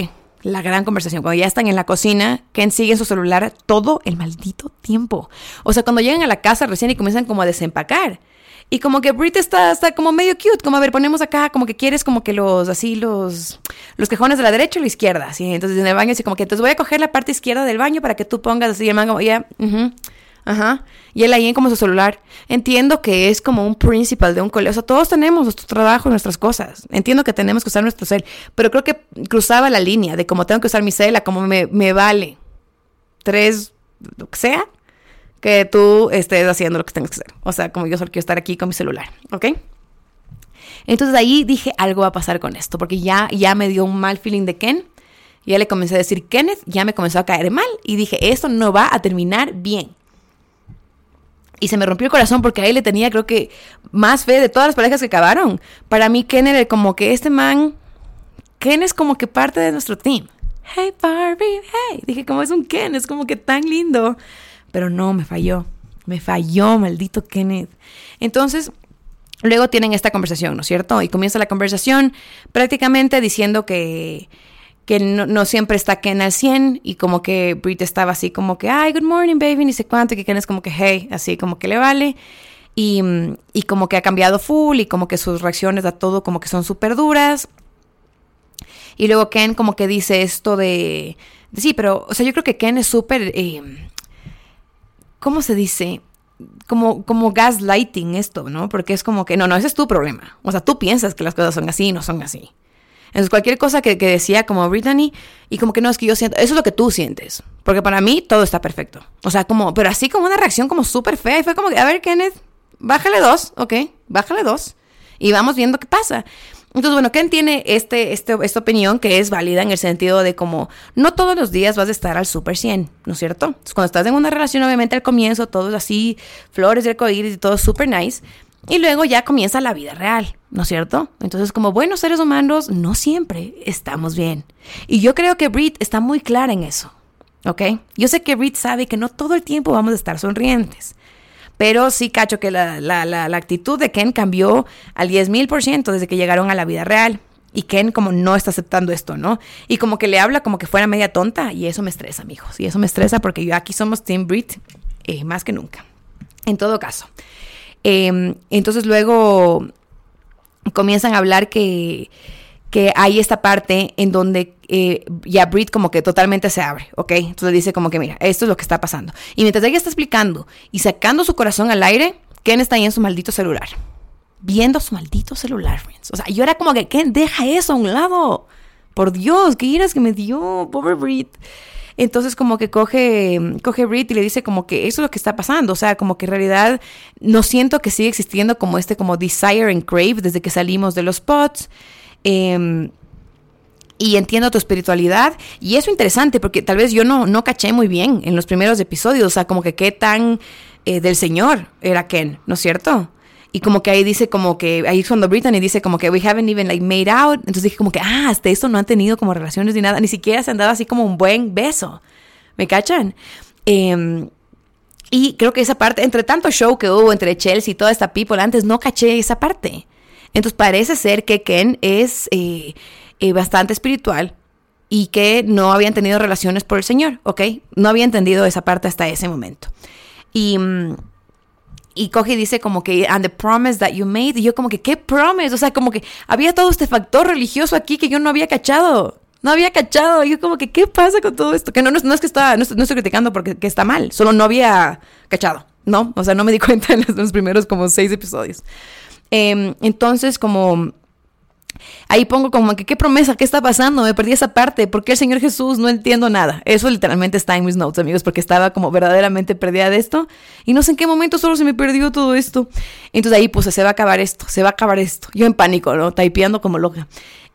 La gran conversación. Cuando ya están en la cocina, Ken sigue en su celular todo el maldito tiempo. O sea, cuando llegan a la casa recién y comienzan como a desempacar. Y como que Brit está, está como medio cute, como a ver, ponemos acá, como que quieres como que los, así, los, los de la derecha o la izquierda, así. Entonces en el baño así como que, entonces voy a coger la parte izquierda del baño para que tú pongas así el mango, ya, Ajá. Y él ahí en como su celular. Entiendo que es como un principal de un colegio. O sea, todos tenemos nuestro trabajo, nuestras cosas. Entiendo que tenemos que usar nuestro cel. Pero creo que cruzaba la línea de como tengo que usar mi cel a como me, me vale tres, lo que sea, que tú estés haciendo lo que tengas que hacer. O sea, como yo solo quiero estar aquí con mi celular. ¿Ok? Entonces ahí dije, algo va a pasar con esto. Porque ya, ya me dio un mal feeling de Ken. Ya le comencé a decir Kenneth, ya me comenzó a caer mal. Y dije, esto no va a terminar bien. Y se me rompió el corazón porque ahí le tenía, creo que, más fe de todas las parejas que acabaron. Para mí, Ken era como que este man, Ken es como que parte de nuestro team. Hey Barbie, hey. Dije, como es un Ken, es como que tan lindo. Pero no, me falló. Me falló, maldito Kenneth. Entonces, luego tienen esta conversación, ¿no es cierto? Y comienza la conversación prácticamente diciendo que que no, siempre está Ken al 100 y como que Brit estaba así como que, ay, good morning, baby, ni sé cuánto, y que Ken es como que, hey, así como que le vale. Y, y como que ha cambiado full y como que sus reacciones a todo como que son súper duras. Y luego Ken como que dice esto de, sí, pero, o sea, yo creo que Ken es súper, eh, ¿cómo se dice? Como, como gaslighting esto, ¿no? Porque es como que, no, no, ese es tu problema. O sea, tú piensas que las cosas son así y no son así. Entonces, cualquier cosa que, decía como Brittany, y como que no, es que yo siento, eso es lo que tú sientes. Porque para mí todo está perfecto. O sea, como, pero así como una reacción como súper fea. Y fue como que, a ver, Kenneth, bájale dos, ok, bájale dos. Y vamos viendo qué pasa. Entonces, bueno, Ken tiene este, este, esta opinión que es válida en el sentido de como no todos los días vas a estar al super 100, ¿no es cierto? Entonces, cuando estás en una relación, obviamente al comienzo todo es así, flores de arcoíris y todo súper nice. Y luego ya comienza la vida real, ¿no es cierto? Entonces, como buenos seres humanos, no siempre estamos bien. Y yo creo que Brit está muy clara en eso, ¿ok? Yo sé que Brit sabe que no todo el tiempo vamos a estar sonrientes. Pero sí cacho que la, la, actitud de Ken cambió al 10 mil por ciento desde que llegaron a la vida real. Y Ken como no está aceptando esto, ¿no? Y como que le habla como que fuera media tonta. Y eso me estresa, amigos. Y eso me estresa porque yo aquí somos Team Brit eh, más que nunca. En todo caso. Em, entonces luego comienzan a hablar que, que hay esta parte en donde eh, ya Brit como que totalmente se abre, ¿ok? Entonces dice como que mira, esto es lo que está pasando. Y mientras ella está explicando y sacando su corazón al aire, Ken está ahí en su maldito celular. Viendo su maldito celular, friends. O sea, yo era como que, Ken, deja eso a un lado. Por Dios, qué iras que me dio, pobre Brit. Entonces como que coge, coge Brit y le dice como que eso es lo que está pasando. O sea, como que en realidad no siento que sigue existiendo como este como desire and crave desde que salimos de los pots. Em, y entiendo tu espiritualidad. Y eso es interesante porque tal vez yo no, no caché muy bien en los primeros episodios, o sea, como que qué tan eh, del Señor era Ken, ¿no es cierto? Y como que ahí dice como que, ahí es cuando Brittany dice como que we haven't even like made out. Entonces dije como que, ah, hasta eso no han tenido como relaciones ni nada, ni siquiera se han dado así como un buen beso. ¿Me cachan? Em, y creo que esa parte, entre tanto show que hubo entre Chelsea y toda esta people antes, no caché esa parte. Entonces parece ser que Ken es eh, eh, bastante espiritual y que no habían tenido relaciones por el Señor, ¿ok? No había entendido esa parte hasta ese momento. Y, mm, y coge y dice como que, and the promise that you made, y yo como que, ¿qué promise? O sea, como que había todo este factor religioso aquí que yo no había cachado. No había cachado. Y yo como que, ¿qué pasa con todo esto? Que no, no, es que está, no, estoy criticando porque que está mal, solo no había cachado, ¿no? O sea, no me di *laughs* cuenta en los, primeros como seis episodios. Em, entonces, como Ahí pongo como que, ¿qué promesa? ¿Qué está pasando? Me perdí esa parte. ¿Por qué el Señor Jesús? No entiendo nada. Eso literalmente está en mis notes, amigos, porque estaba como verdaderamente perdida de esto. Y no sé en qué momento solo se me perdió todo esto. Entonces ahí puse, se va a acabar esto, se va a acabar esto. Yo en pánico, ¿no? Taipeando como loca.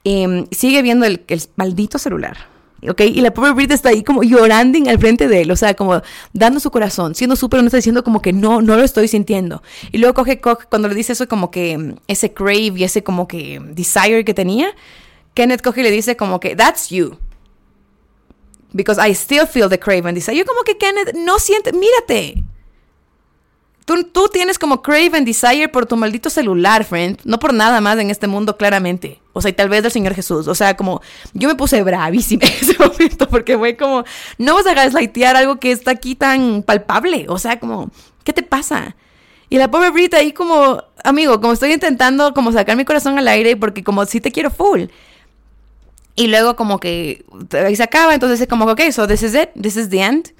Em, sigue viendo el maldito celular ¿ok? Y la pobre Brit está ahí como llorando al frente de él, o sea, como dando su corazón, siendo súper está diciendo como que no, no lo estoy sintiendo. Y luego coge cuando le dice eso como que mm, ese crave y ese como que desire que tenía, Kenneth coge y le dice como que, that's you. Because I still feel the crave and desire. Yo como que Kenneth, no siente, mírate. Tú, tienes como crave and desire por tu maldito celular, friend. No por nada más en este mundo, claramente. O sea, y tal vez del Señor Jesús. O sea, como yo me puse bravísima *laughs* en ese momento porque fue como, no vas a gaslightear algo que está aquí tan palpable. O sea, como, ¿qué te pasa? Y la pobre Brita ahí como, amigo, como estoy intentando como sacar mi corazón al aire porque como sí te quiero full. Y luego como que ahí se acaba, entonces es como, ok, so this is it, this is the end.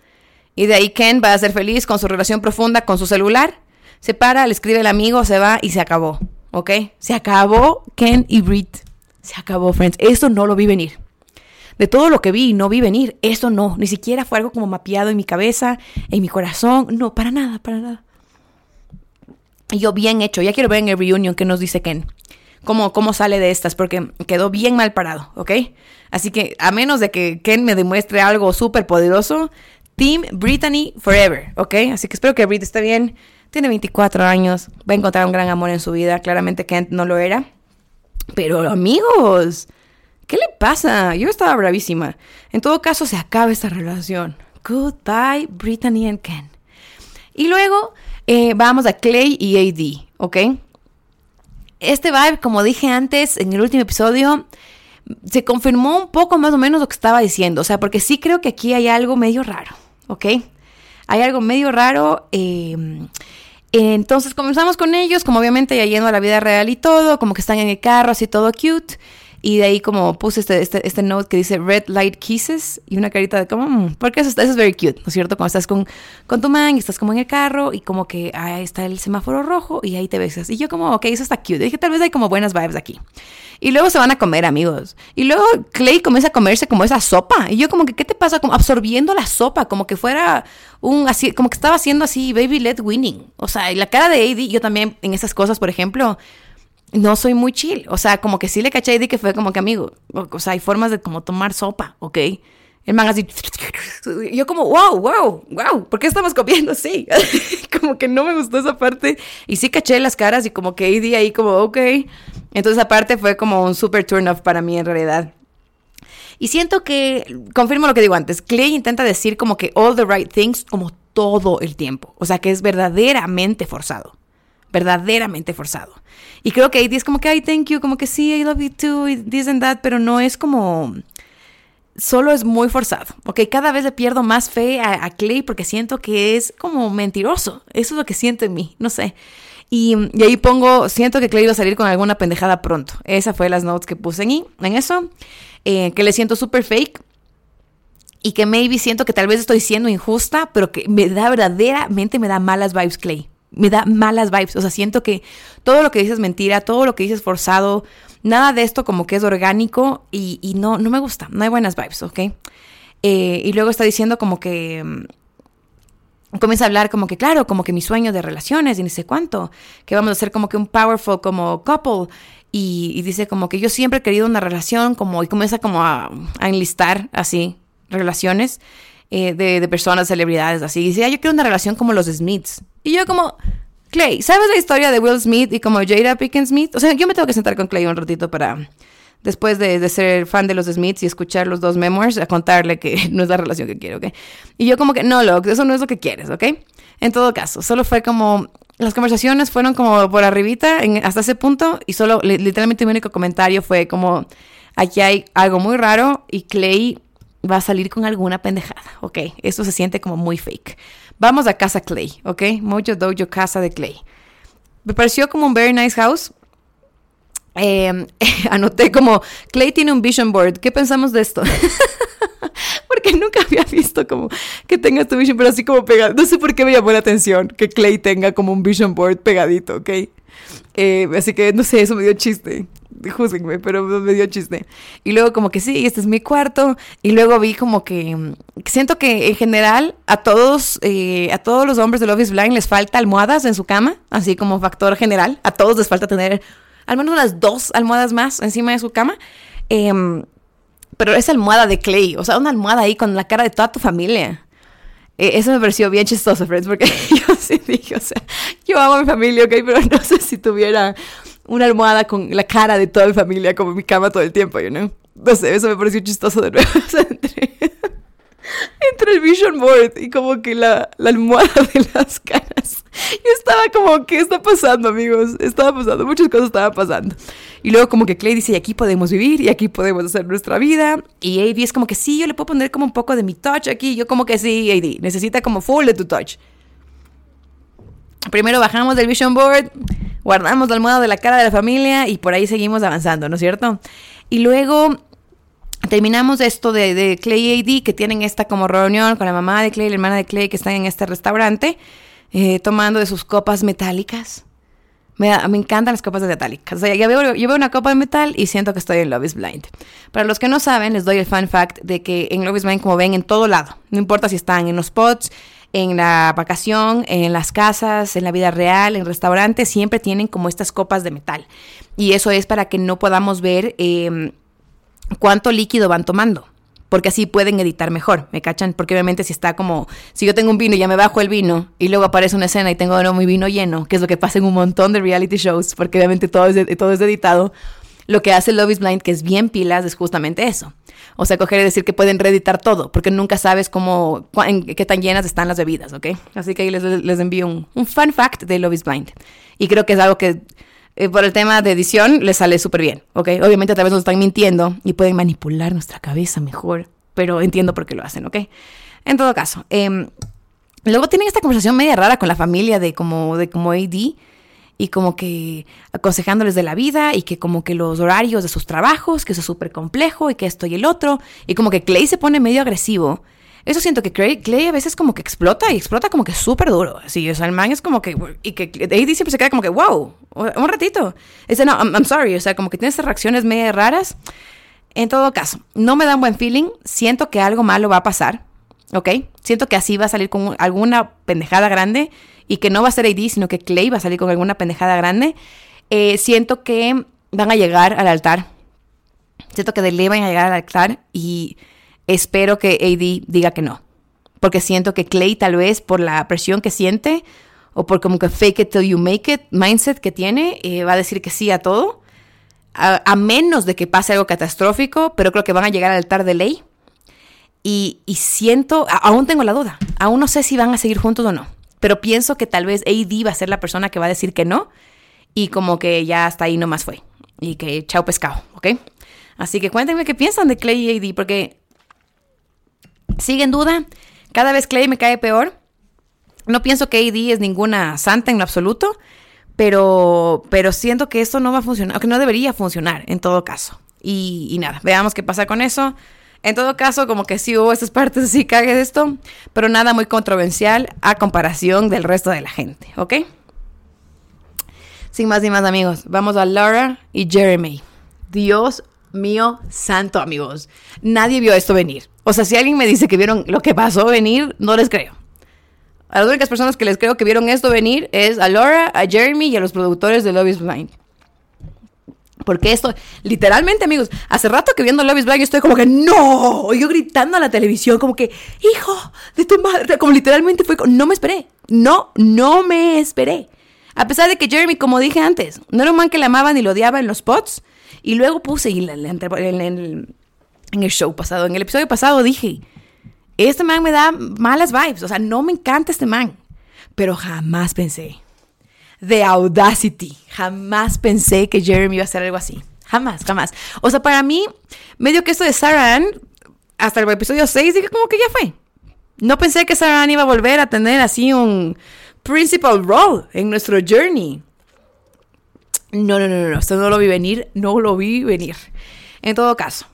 Y de ahí Ken va a ser feliz con su relación profunda con su celular. Se para, le escribe el amigo, se va y se acabó. ¿Ok? Se acabó Ken y Brit. Se acabó, friends. Eso no lo vi venir. De todo lo que vi, no vi venir. Eso no. Ni siquiera fue algo como mapeado en mi cabeza, en mi corazón. No, para nada, para nada. Y yo, bien hecho. Ya quiero ver en el reunion qué nos dice Ken. Cómo, cómo sale de estas, porque quedó bien mal parado, ¿ok? Así que a menos de que Ken me demuestre algo súper poderoso, Team Brittany Forever, ¿ok? Así que espero que Brit esté bien. Tiene 24 años, va a encontrar un gran amor en su vida. Claramente Kent no lo era. Pero amigos, ¿qué le pasa? Yo estaba bravísima. En todo caso, se acaba esta relación. Goodbye, Brittany and Ken. Y luego eh, vamos a Clay y AD, ¿ok? Este vibe, como dije antes en el último episodio, se confirmó un poco más o menos lo que estaba diciendo. O sea, porque sí creo que aquí hay algo medio raro. ¿Ok? Hay algo medio raro. Em, entonces comenzamos con ellos, como obviamente ya yendo a la vida real y todo, como que están en el carro, así todo cute. Y de ahí como puse este, este, este note que dice Red Light Kisses y una carita de como, mm", porque eso, eso, es very cute, ¿no es cierto? Cuando estás con, con tu man y estás como en el carro y como que ahí está el semáforo rojo y ahí te besas. Y yo como, ok, eso está cute. dije, tal vez hay como buenas vibes aquí. Y luego se van a comer, amigos. Y luego Clay comienza a comerse como esa sopa. Y yo como que, ¿qué te pasa? Como absorbiendo la sopa, como que fuera un así, como que estaba haciendo así, baby led winning. O sea, y la cara de AD, yo también en esas cosas, por ejemplo, no soy muy chill. O sea, como que sí le caché a AD que fue como que amigo. O, sea, hay formas de como tomar sopa, ¿ok? El man así, yo como, wow, wow, wow, ¿por qué estamos comiendo así? *laughs* como que no me gustó esa parte. Y sí caché las caras y como que AD ahí como, ok. Entonces aparte fue como un super turn off para mí en realidad. Y siento que, confirmo lo que digo antes, Clay intenta decir como que all the right things como todo el tiempo. O sea que es verdaderamente forzado. Verdaderamente forzado. Y creo que AD es como que, ay, thank you, como que sí, I love you too, y this and that, pero no es como solo es muy forzado, ¿ok? Cada vez le pierdo más fe a, Clay porque siento que es como mentiroso. Eso es lo que siento en mí, no sé. Y, ahí pongo, siento que Clay va a salir con alguna pendejada pronto. Esa fue las notes que puse en, en eso. Eh, que le siento súper fake. Y que maybe siento que tal vez estoy siendo injusta, pero que me da verdaderamente, me da malas vibes Clay. Me da malas vibes. O sea, siento que todo lo que dices es mentira, todo lo que dices es forzado Nada de esto como que es orgánico y, no, no me gusta, no hay buenas vibes, ¿ok? Eh, y luego está diciendo como que... comienza a hablar como que, claro, como que mi sueño de relaciones y ni sé cuánto, que vamos a ser como que un powerful como couple. Y, dice como que yo siempre he querido una relación como, y comienza como a, enlistar así relaciones eh, de, de, personas, celebridades, así. Y dice, ah, yo quiero una relación como los Smiths. Y yo como, Clay, ¿sabes la historia de Will Smith y como Jada Pickens Smith? O sea, yo me tengo que sentar con Clay un ratito para, después de, ser fan de los Smiths y escuchar los dos memoirs, a contarle que *laughs* no es la relación que quiero, ¿ok? Y yo como que, no, loco, eso no es lo que quieres, ¿ok? En todo caso, solo fue como, las conversaciones fueron como por arribita hasta ese punto y solo, literalmente mi único comentario fue como, aquí hay algo muy raro y Clay va a salir con alguna pendejada, ¿ok? Esto se siente como muy fake. Vamos a casa Clay, ¿ok? Mojo Dojo, casa de Clay. Me pareció como un very nice house. Eh, *laughs* anoté como, Clay tiene un vision board. ¿Qué pensamos de esto? *laughs* Porque nunca había visto como que tenga tu vision board así como pegado. No sé por qué me llamó la atención que Clay tenga como un vision board pegadito, ¿ok? Eh, así que no sé, eso me dio chiste *laughs* júzguenme, pero me dio chiste. Y luego como que sí, este es mi cuarto. Y luego vi como que mm, siento que en general a todos, eh, a todos los hombres de Love is Blind les falta almohadas en su cama, así como factor general. A todos les falta tener al menos unas dos almohadas más encima de su cama. Em, pero esa almohada de Clay, o sea, una almohada ahí con la cara de toda tu familia. E, eso me pareció bien chistoso, friends, porque *laughs* yo sí dije, o sea, yo amo a mi familia, ok, pero *laughs* no sé si tuviera una almohada con la cara de toda mi familia como mi cama todo el tiempo, you know? No sé, eso me pareció chistoso de nuevo. *laughs* entre, entre, el vision board y como que la, la, almohada de las caras. Yo estaba como, ¿qué está pasando, amigos? Estaba pasando, muchas cosas estaban pasando. Y luego como que Clay dice, y aquí podemos vivir, y aquí podemos hacer nuestra vida. Y AD es como que sí, yo le puedo poner como un poco de mi touch aquí. Yo como que sí, AD, necesita como full de tu touch. Primero bajamos del vision board, guardamos la almohada de la cara de la familia y por ahí seguimos avanzando, ¿no es cierto? Y luego terminamos esto de, Clay AD, que tienen esta como reunión con la mamá de Clay y la hermana de Clay que están en este restaurante, eh, tomando de sus copas metálicas. Me, me, encantan las copas de metálicas. O sea, yo veo, una copa de metal y siento que estoy en Love is Blind. Para los que no saben, les doy el fun fact de que en Love is Blind, como ven, en todo lado. No importa si están en los pots, en la vacación, en las casas, en la vida real, en restaurantes, siempre tienen como estas copas de metal. Y eso es para que no podamos ver em, cuánto líquido van tomando. Porque así pueden editar mejor, ¿me cachan? Porque obviamente si está como, si yo tengo un vino y ya me bajo el vino y luego aparece una escena y tengo de mi vino lleno, que es lo que pasa en un montón de reality shows, porque obviamente todo es, todo es editado, lo que hace Love is Blind, que es bien pilas, es justamente eso. O sea, coger y decir que pueden reeditar todo, porque nunca sabes cómo, qué tan llenas están las bebidas, ¿ok? Así que ahí les, les envío un, un, fun fact de Love is Blind. Y creo que es algo que eh, por el tema de edición les sale súper bien, ¿ok? Obviamente tal vez nos están mintiendo y pueden manipular nuestra cabeza mejor, pero entiendo por qué lo hacen, ¿ok? En todo caso, eh, luego tienen esta conversación media rara con la familia de como, de como AD y como que aconsejándoles de la vida y que como que los horarios de sus trabajos, que eso es súper complejo y que esto y el otro, y como que Clay se pone medio agresivo. Eso siento que Clay, Clay a veces como que explota y explota como que súper duro. Así, o sea, el man es como que, y que AD siempre se queda como que, wow, un ratito. Dice, no, I'm, sorry, o sea, como que tiene estas reacciones medio raras. En todo caso, no me da un buen feeling, siento que algo malo va a pasar, ¿ok? Siento que así va a salir con alguna pendejada grande y que no va a ser AD, sino que Clay va a salir con alguna pendejada grande, eh, siento que van a llegar al altar. Siento que Dele van a llegar al altar y espero que AD diga que no. Porque siento que Clay tal vez por la presión que siente o por como que fake it till you make it mindset que tiene, eh, va a decir que sí a todo. A, menos de que pase algo catastrófico, pero creo que van a llegar al altar de ley. Y siento, aún tengo la duda, aún no sé si van a seguir juntos o no pero pienso que tal vez AD va a ser la persona que va a decir que no y como que ya hasta ahí nomás fue y que chao pescado, ¿ok? Así que cuéntenme qué piensan de Clay y AD porque sigue en duda, cada vez Clay me cae peor. No pienso que AD es ninguna santa en lo absoluto, pero, pero siento que esto no va a funcionar, que no debería funcionar en todo caso. Y, y nada, veamos qué pasa con eso. En todo caso, como que sí hubo esas partes así, cague de esto, pero nada muy controversial a comparación del resto de la gente, ¿ok? Sin más ni más, amigos, vamos a Laura y Jeremy. Dios mío santo, amigos. Nadie vio esto venir. O sea, si alguien me dice que vieron lo que pasó venir, no les creo. A las únicas personas que les creo que vieron esto venir es a Laura, a Jeremy y a los productores de Love is Blind. Porque esto, literalmente, amigos, hace rato que viendo Love is Blind estoy como que ¡No! Y yo gritando a la televisión, como que ¡Hijo de tu madre! Como literalmente fue, no me esperé. No, no me esperé. A pesar de que Jeremy, como dije antes, no era un man que le amaba ni lo odiaba en los spots. Y luego puse en, en el show pasado, en el episodio pasado dije, este man me da malas vibes, o sea, no me encanta este man. Pero jamás pensé, de Audacity, jamás pensé que Jeremy iba a hacer algo así. Jamás, jamás. O sea, para mí, medio que esto de Sarah Ann, hasta el episodio 6, dije como que ya fue. No pensé que Sarah Ann iba a volver a tener así un principal role en nuestro journey. No, no, no, no, esto no lo vi venir, no lo vi venir. En todo caso,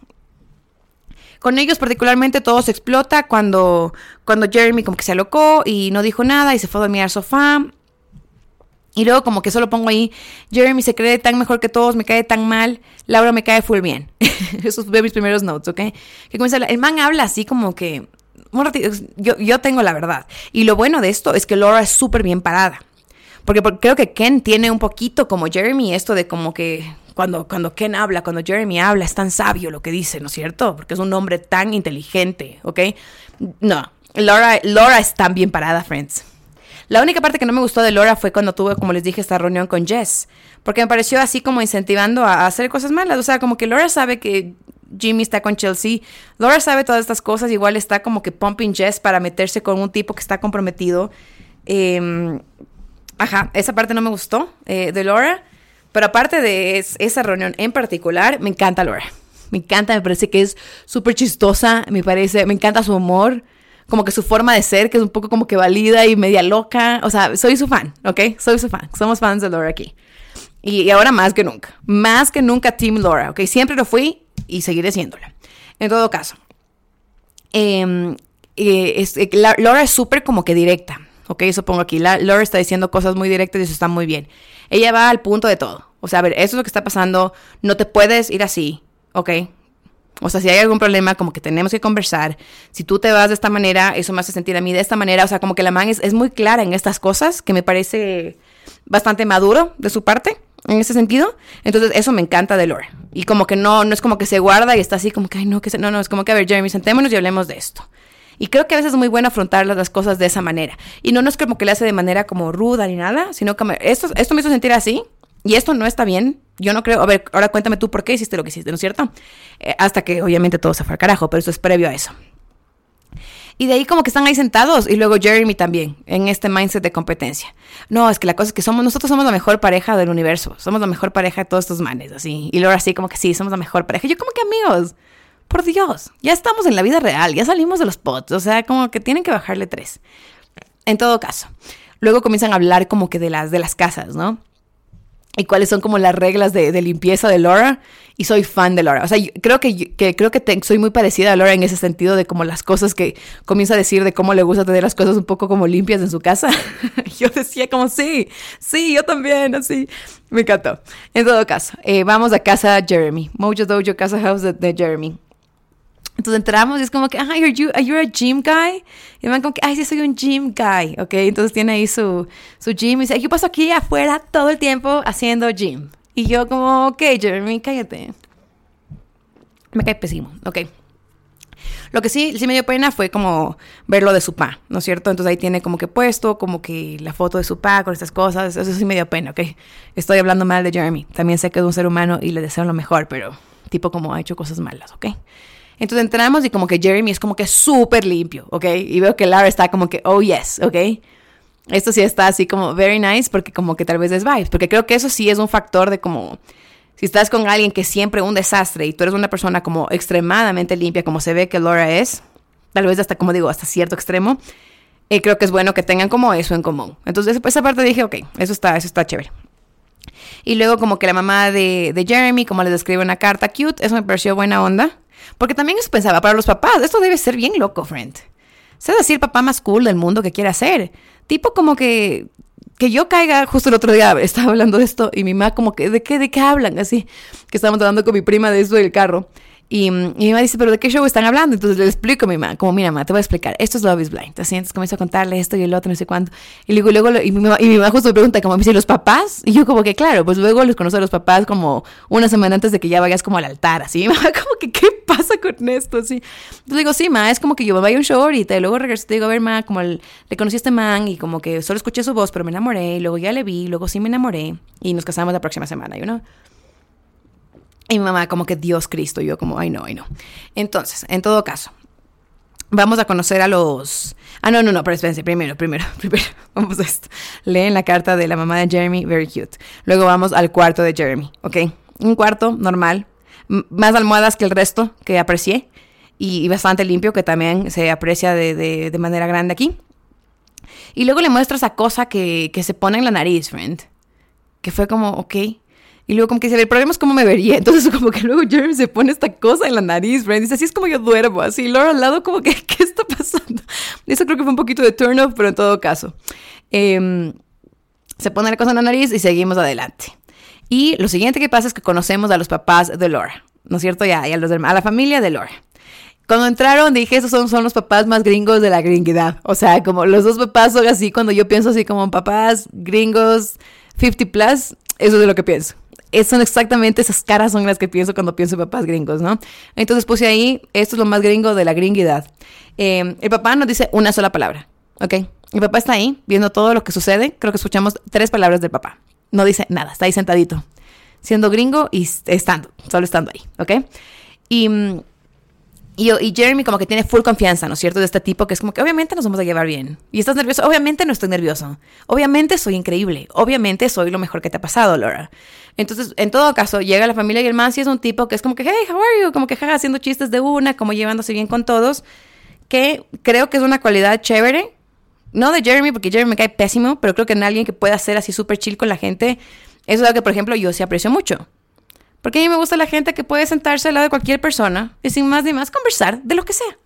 con ellos particularmente todo se explota cuando, cuando Jeremy como que se alocó y no dijo nada y se fue a dormir al sofá. Y luego como que solo pongo ahí, Jeremy se cree tan mejor que todos, me cae tan mal, Laura me cae full bien. *laughs* Esos son mis primeros notes, ¿ok? Que comienza, el man habla así como que, yo, yo tengo la verdad. Y lo bueno de esto es que Laura es súper bien parada. Porque, porque, creo que Ken tiene un poquito como Jeremy esto de como que cuando, cuando Ken habla, cuando Jeremy habla, es tan sabio lo que dice, ¿no es cierto? Porque es un hombre tan inteligente, ¿ok? No, Laura, Laura es tan bien parada, friends. La única parte que no me gustó de Laura fue cuando tuve, como les dije, esta reunión con Jess. Porque me pareció así como incentivando a, hacer cosas malas. O sea, como que Laura sabe que Jimmy está con Chelsea. Laura sabe todas estas cosas. Igual está como que pumping Jess para meterse con un tipo que está comprometido. Em, ajá, esa parte no me gustó eh, de Laura. Pero aparte de esa reunión en particular, me encanta Laura. Me encanta, me parece que es súper chistosa, me parece, me encanta su humor, como que su forma de ser, que es un poco como que valida y media loca. O sea, soy su fan, ¿ok? Soy su fan. Somos fans de Laura aquí. Y, ahora más que nunca. Más que nunca Team Laura, ¿ok? Siempre lo fui y seguiré siéndola. En todo caso. Em, eh, eh, Laura es súper como que directa. Ok, eso pongo aquí. Laura está diciendo cosas muy directas y eso está muy bien. Ella va al punto de todo. O sea, a ver, eso es lo que está pasando. No te puedes ir así, ¿ok? O sea, si hay algún problema, como que tenemos que conversar. Si tú te vas de esta manera, eso me hace sentir a mí de esta manera. O sea, como que la man es, muy clara en estas cosas, que me parece bastante maduro de su parte, en ese sentido. Entonces, eso me encanta de Laura. Y como que no, no es como que se guarda y está así como que, ay, no, que no, no, es como que, a ver, Jeremy, sentémonos y hablemos de esto. Y creo que a veces es muy bueno afrontar las cosas de esa manera. Y no, no es como que le hace de manera como ruda ni nada, sino que esto, esto me hizo sentir así. Y esto no está bien. Yo no creo. A ver, ahora cuéntame tú por qué hiciste lo que hiciste, ¿no es cierto? Eh, hasta que obviamente todo se fue al carajo, pero eso es previo a eso. Y de ahí como que están ahí sentados y luego Jeremy también en este mindset de competencia. No, es que la cosa es que somos nosotros somos la mejor pareja del universo, somos la mejor pareja de todos estos manes, así. Y luego así como que sí, somos la mejor pareja. Yo como que amigos, por Dios, ya estamos en la vida real, ya salimos de los pots, o sea, como que tienen que bajarle tres. En todo caso, luego comienzan a hablar como que de las, de las casas, ¿no? Y cuáles son como las reglas de, limpieza de Laura. Y soy fan de Laura. O sea, creo que, creo que soy muy parecida a Laura en ese sentido de como las cosas que comienza a decir de cómo le gusta tener las cosas un poco como limpias en su casa. *laughs* yo decía como, sí, sí, yo también, así. Me encantó. En todo caso, eh, vamos a casa Jeremy. Mojo Dojo, Casa House de Jeremy. Entonces entramos y es como que, ah, you're, you, are you a gym guy? Y van como que, ay, sí, soy un gym guy, ¿ok? Entonces tiene ahí su, su gym y dice, yo paso aquí afuera todo el tiempo haciendo gym. Y yo como, ok, Jeremy, cállate. Me cae pésimo, ok. Lo que sí, sí me dio pena fue como verlo de su pa, ¿no es cierto? Entonces ahí tiene como que puesto, como que la foto de su pa con estas cosas. Eso sí me dio pena, ¿ok? Estoy hablando mal de Jeremy. También sé que es un ser humano y le deseo lo mejor, pero tipo como ha hecho cosas malas, ¿ok? Entonces entramos y como que Jeremy es como que súper limpio, ¿ok? Y veo que Lara está como que, oh yes, ¿ok? Esto sí está así como very nice porque como que tal vez es vibes, porque creo que eso sí es un factor de como, si estás con alguien que siempre un desastre y tú eres una persona como extremadamente limpia, como se ve que Laura es, tal vez hasta como digo, hasta cierto extremo, eh, creo que es bueno que tengan como eso en común. Entonces esa parte dije, ok, eso está, eso está chévere. Y luego como que la mamá de, de Jeremy, como les describe una carta cute, eso me pareció buena onda. Porque también eso pensaba, para los papás, esto debe ser bien loco, friend. Sé decir el papá más cool del mundo que quiere hacer. Tipo como que que yo caiga, justo el otro día estaba hablando de esto y mi mamá como que, ¿de qué, de qué hablan? Así, que estábamos hablando con mi prima de eso del carro. Y, mi mamá dice, ¿pero de qué show están hablando? Entonces le explico a mi mamá, como, mira, mamá, te voy a explicar, esto es Love is Blind. Así, entonces comienzo a contarle esto y el otro, no sé cuánto. Y luego, luego, y mi mamá, y mi mamá justo me pregunta, como, me dice, ¿los papás? Y yo como que, claro, pues luego les conozco a los papás como una semana antes de que ya vayas como al altar, así. *laughs* Y mi mamá como que, ¿qué pasa con esto? Así. Entonces digo, sí, ma, es como que yo me voy a un show ahorita y luego regreso y te digo, a ver, ma, como le conocí a este man y como que solo escuché su voz, pero me enamoré, y luego ya le vi, luego sí me enamoré y nos casamos la próxima semana, ¿you know? Y mi mamá como que Dios Cristo, yo como, ay no, ay no. Entonces, en todo caso, vamos a conocer a los... Ah, no, no, no, pero espérense, primero, primero, *laughs* primero, vamos a esto. Leen la carta de la mamá de Jeremy, very cute. Luego vamos al cuarto de Jeremy, ¿ok? Un cuarto normal, más almohadas que el resto, que aprecié, y, bastante limpio, que también se aprecia de, de, manera grande aquí. Y luego le muestro esa cosa que, que se pone en la nariz, friend. Que fue como, ok, y luego como que dice, el problema es cómo me vería. *laughs* Entonces como que luego Jeremy se pone esta cosa en la nariz, friend. Dice, así es como yo duermo, así. Laura al lado como que, *laughs* ¿qué está pasando? Eso creo que fue un poquito de turn off, pero en todo caso. Em, se pone la cosa en la nariz y seguimos adelante. Y lo siguiente que pasa es que conocemos a los papás de Laura, ¿no es cierto? Ya, y a, los, a la familia de Laura. Cuando entraron dije, esos son, son los papás más gringos de la gringuidad. O sea, como los dos papás son así, cuando yo pienso así como papás gringos 50 plus, eso es lo que pienso son exactamente esas caras son las que pienso cuando pienso en papás gringos, ¿no? Entonces puse ahí, esto es lo más gringo de la gringuidad. Eh, el papá nos dice una sola palabra, ¿ok? El papá está ahí viendo todo lo que sucede. Creo que escuchamos tres palabras del papá. No dice nada, está ahí sentadito, siendo gringo y estando, solo estando ahí, ¿ok? Y mm, y, Jeremy como que tiene full confianza, ¿no es cierto? De este tipo que es como que obviamente nos vamos a llevar bien. ¿Y estás nervioso? Obviamente no estoy nervioso. Obviamente soy increíble. Obviamente soy lo mejor que te ha pasado, Laura. Entonces, en todo caso, llega la familia y el man sí es un tipo que es como que, hey, how are you? Como que jaja, haciendo chistes de una, como llevándose bien con todos. Que creo que es una cualidad chévere. No de Jeremy, porque Jeremy me cae pésimo, pero creo que en alguien que pueda ser así súper chill con la gente, eso es algo que, por ejemplo, yo sí aprecio mucho. Porque a mí me gusta la gente que puede sentarse al lado de cualquier persona y sin más ni más conversar de lo que sea.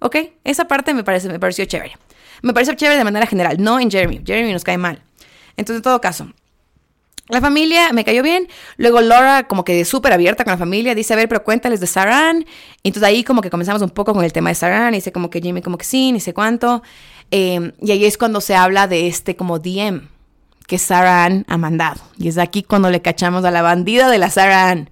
¿Ok? Esa parte me, parece, me pareció chévere. Me parece chévere de manera general, no en Jeremy. Jeremy nos cae mal. Entonces, en todo caso, la familia me cayó bien. Luego Laura, como que súper abierta con la familia, dice, a ver, pero cuéntales de Saran. Entonces ahí como que comenzamos un poco con el tema de Saran. Y dice como que Jimmy como que sí, ni sé cuánto. Eh, y ahí es cuando se habla de este como DM que Sarah Ann ha mandado. Y es aquí cuando le cachamos a la bandida de la Sarah Ann.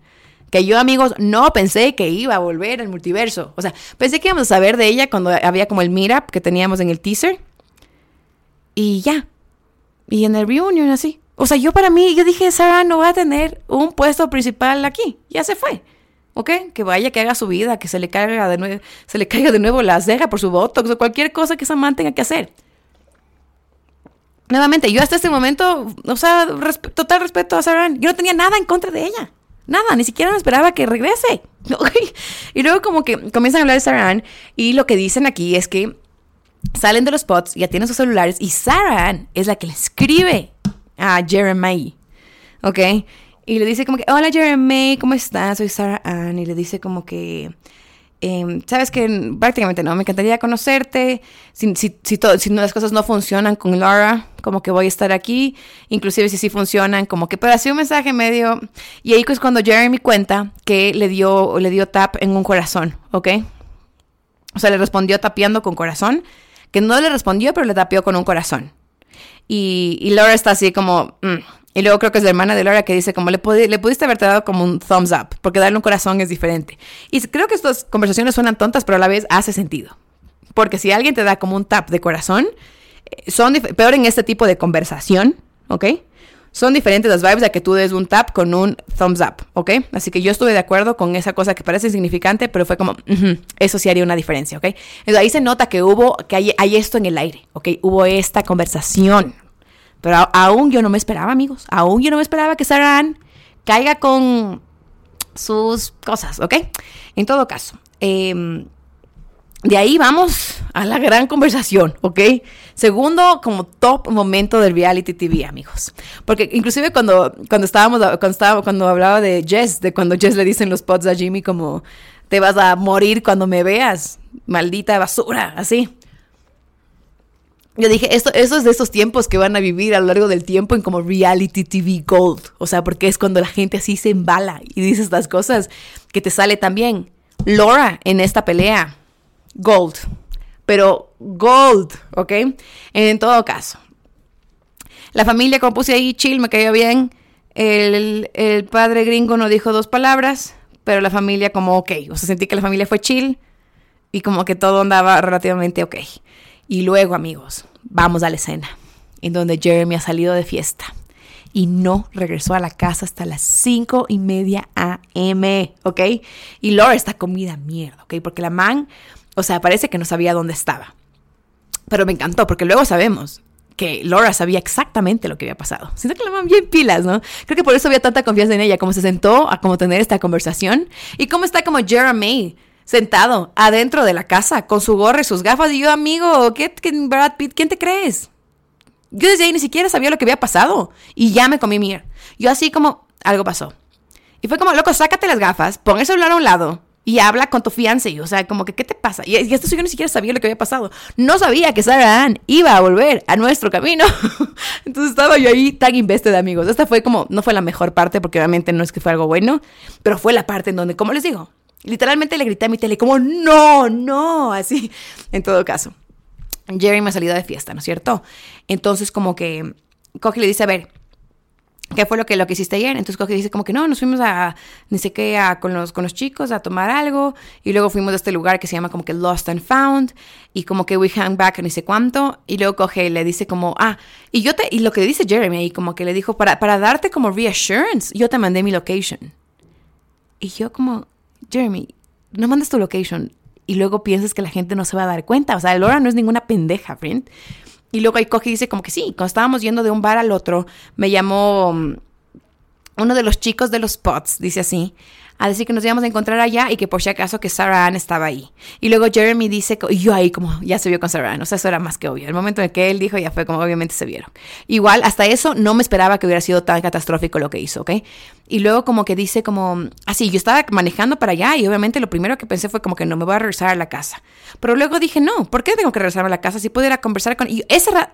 Que yo, amigos, no pensé que iba a volver al multiverso. O sea, pensé que íbamos a saber de ella cuando había como el meetup que teníamos en el teaser. Y ya. Y en el reunion así. O sea, yo para mí, yo dije, Sarah no va a tener un puesto principal aquí. Ya se fue. ¿Ok? Que vaya, que haga su vida, que se le caiga de nuevo, se le caiga de nuevo la ceja por su botox o cualquier cosa que esa man tenga que hacer. Nuevamente, yo hasta este momento, o sea, total respeto a Sarah Yo no tenía nada en contra de ella. Nada, ni siquiera me esperaba que regrese. *laughs* y luego como que comienzan a hablar de Sarah y lo que dicen aquí es que salen de los pods, ya tienen sus celulares y Sarah es la que le escribe a Jeremy. ¿Ok? Y le dice como que, hola Jeremy, ¿cómo estás? Soy Sarah Ann. Y le dice como que, Em, sabes que prácticamente no, me encantaría conocerte. Si, si, si, si las cosas no funcionan con Laura, como que voy a estar aquí. Inclusive si sí funcionan, como que, pero así un mensaje medio. Y ahí es cuando Jeremy cuenta que le dio, le dio tap en un corazón, ¿ok? O sea, le respondió tapeando con corazón. Que no le respondió, pero le tapeó con un corazón. Y, y Laura está así como, mm, y luego creo que es la hermana de Laura que dice como le, le pudiste haberte dado como un thumbs up, porque darle un corazón es diferente. Y creo que estas conversaciones suenan tontas, pero a la vez hace sentido. Porque si alguien te da como un tap de corazón, eh, son peor en este tipo de conversación, ¿ok? Son diferentes las vibes a que tú des un tap con un thumbs up, ¿ok? Así que yo estuve de acuerdo con esa cosa que parece insignificante, pero fue como, eso sí haría una diferencia, ¿ok? Entonces ahí se nota que hubo, que hay, hay esto en el aire, ¿ok? Hubo esta conversación, pero aún yo no me esperaba, amigos. Aún yo no me esperaba que Sarah caiga con sus cosas, ¿ok? En todo caso, em, de ahí vamos a la gran conversación, ¿ok? Segundo, como top momento del reality TV, amigos. Porque inclusive cuando, cuando estábamos, cuando, estaba, cuando hablaba de Jess, de cuando Jess le dicen los pods a Jimmy como, te vas a morir cuando me veas, maldita basura, así. Yo dije, esto, eso es de esos tiempos que van a vivir a lo largo del tiempo en como reality TV gold. O sea, porque es cuando la gente así se embala y dice estas cosas que te sale tan bien. Laura en esta pelea, gold, pero gold, ¿ok? En todo caso. La familia, como puse ahí, chill, me cayó bien. El, el padre gringo no dijo dos palabras, pero la familia como ok. O sea, sentí que la familia fue chill y como que todo andaba relativamente ok. Y luego, amigos, vamos a la escena en donde Jeremy ha salido de fiesta y no regresó a la casa hasta las cinco y media a.m., ¿ok? Y Laura está comida mierda, ¿ok? Porque la man, o sea, parece que no sabía dónde estaba. Pero me encantó, porque luego sabemos que Laura sabía exactamente lo que había pasado. Siento que la man bien pilas, ¿no? Creo que por eso había tanta confianza en ella, como se sentó a como tener esta conversación y cómo está como Jeremy sentado adentro de la casa con su gorra y sus gafas y yo, amigo, ¿qué, qué Brad Pitt, ¿quién te crees? Yo desde ahí ni siquiera sabía lo que había pasado y ya me comí mi. Yo así como, algo pasó. Y fue como, loco, sácate las gafas, pon el celular a un lado y habla con tu fiance. O sea, como que, ¿qué te pasa? Y, esto yo ni siquiera sabía lo que había pasado. No sabía que Sarah Ann iba a volver a nuestro camino. *laughs* Entonces estaba yo ahí tan invested, amigos. Esta fue como, no fue la mejor parte, porque obviamente no es que fue algo bueno, pero fue la parte en donde, como les digo, literalmente le grité a mi tele, como, no, no, así. En todo caso. Jerry me ha salido de fiesta, ¿no es cierto? Entonces como que coge y le dice, a ver, ¿qué fue lo que, lo que hiciste ayer? Entonces coge y dice como que no, nos fuimos a, ni sé qué, a, con, los, con los chicos a tomar algo y luego fuimos a este lugar que se llama como que Lost and Found y como que we hang back ni sé cuánto y luego coge y le dice como, ah, y yo te, y lo que dice Jeremy ahí como que le dijo, para, para darte como reassurance, yo te mandé mi location. Y yo como, Jeremy, no mandas tu location, y luego piensas que la gente no se va a dar cuenta. O sea, Laura no es ninguna pendeja, friend. Y luego ahí coge y dice como que sí, cuando estábamos yendo de un bar al otro, me llamó mm, uno de los chicos de los spots, dice así, a decir que nos íbamos a encontrar allá y que por si acaso que Sarah Ann estaba ahí. Y luego Jeremy dice, y yo ahí como, ya se vio con Sarah Ann, o sea, eso era más que obvio. El momento en que él dijo ya fue como obviamente se vieron. Igual, hasta eso no me esperaba que hubiera sido tan catastrófico lo que hizo, ¿ok? Y luego como que dice como, así, yo estaba manejando para allá y obviamente lo primero que pensé fue como que no me voy a regresar a la casa. Pero luego dije, no, ¿por qué tengo que regresar a la casa si pudiera conversar con... Y esa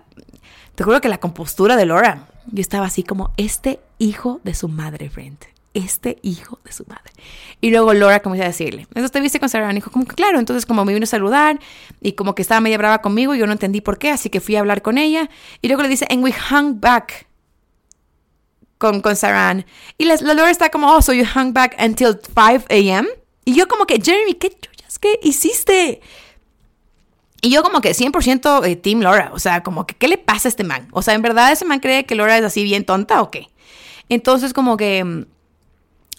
te juro que la compostura de Laura, yo estaba así como, este hijo de su madre, friend este hijo de su madre. Y luego Laura comenzó a decirle, entonces te viste con Sarah, dijo como que claro, entonces como me vino a saludar y como que estaba media brava conmigo, yo no entendí por qué, así que fui a hablar con ella y luego le dice, and we hung back con, con Sarah Y la, Laura está como, oh, so you hung back until 5 a.m. Y yo como que, Jeremy, ¿qué ¿qué hiciste? Y yo como que 100% eh, Team Laura, o sea, como que, ¿qué le pasa a este man? O sea, ¿en verdad ese man cree que Laura es así bien tonta o qué? Entonces como que mm,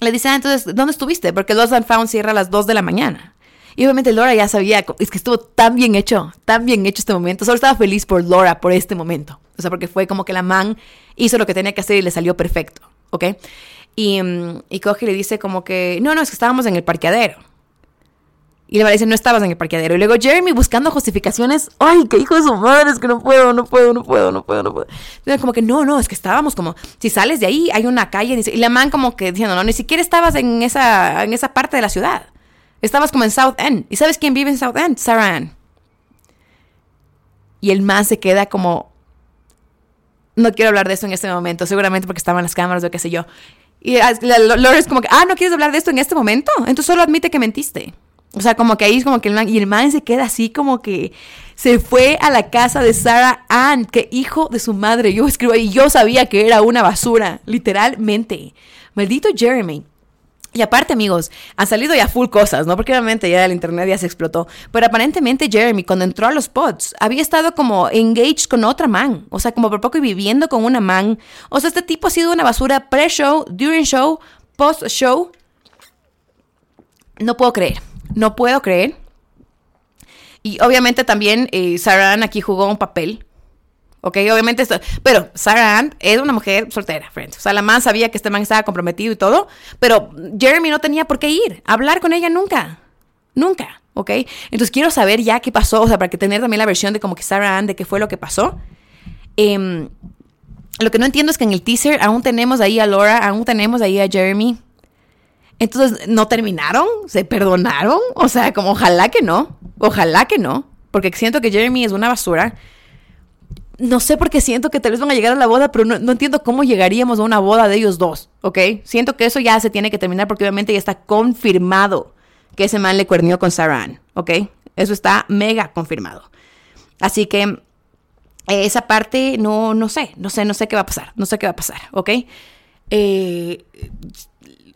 le dice, ah, entonces, ¿dónde estuviste? Porque Lost and Found cierra a las 2 de la mañana. Y obviamente Laura ya sabía, es que estuvo tan bien hecho, tan bien hecho este momento. Solo estaba feliz por Laura, por este momento. O sea, porque fue como que la man hizo lo que tenía que hacer y le salió perfecto, ¿ok? Y, mm, y coge y le dice como que, no, no, es que estábamos en el parqueadero. Y le va a decir, no estabas en el parqueadero. Y luego Jeremy buscando justificaciones. Ay, qué hijo de su madre, es que no puedo, no puedo, no puedo, no puedo, no puedo. Entonces, como que no, no, es que estábamos como, si sales de ahí, hay una calle. Dice, y la man como que diciendo, no, ni siquiera estabas en esa, en esa parte de la ciudad. Estabas como en South End. ¿Y sabes quién vive en South End? Sarah Ann. Y el man se queda como, no quiero hablar de eso en este momento, seguramente porque estaban las cámaras o qué sé yo. Y Laura es como que, ah, ¿no quieres hablar de esto en este momento? Entonces solo admite que mentiste. O sea, como que ahí es como que el man, y el man se queda así como que se fue a la casa de Sarah Ann, que hijo de su madre. Yo escribo ahí, yo sabía que era una basura, literalmente. Maldito Jeremy. Y aparte, amigos, han salido ya full cosas, ¿no? Porque obviamente ya el internet ya se explotó. Pero aparentemente Jeremy, cuando entró a los pods, había estado como engaged con otra man. O sea, como por poco y viviendo con una man. O sea, este tipo ha sido una basura pre-show, during show, post-show. No puedo creer. No puedo creer. Y obviamente también eh, Sarah Ann aquí jugó un papel. Ok, obviamente. Pero Sarah Ann es una mujer soltera, friends. O sea, la man sabía que este man estaba comprometido y todo. Pero Jeremy no tenía por qué ir. A hablar con ella nunca. Nunca. ¿Ok? Entonces quiero saber ya qué pasó. O sea, para que tener también la versión de como que Sarah Ann, de qué fue lo que pasó. Em, lo que no entiendo es que en el teaser aún tenemos ahí a Laura, aún tenemos ahí a Jeremy entonces, ¿no terminaron? ¿Se perdonaron? O sea, como ojalá que no. Ojalá que no. Porque siento que Jeremy es una basura. No sé por qué siento que tal vez van a llegar a la boda, pero no, entiendo cómo llegaríamos a una boda de ellos dos, ¿ok? Siento que eso ya se tiene que terminar porque obviamente ya está confirmado que ese man le cuernió con Sarah Ann, ¿ok? Eso está mega confirmado. Así que eh, esa parte no, no sé, no sé, no sé qué va a pasar, no sé qué va a pasar, ¿ok? Eh,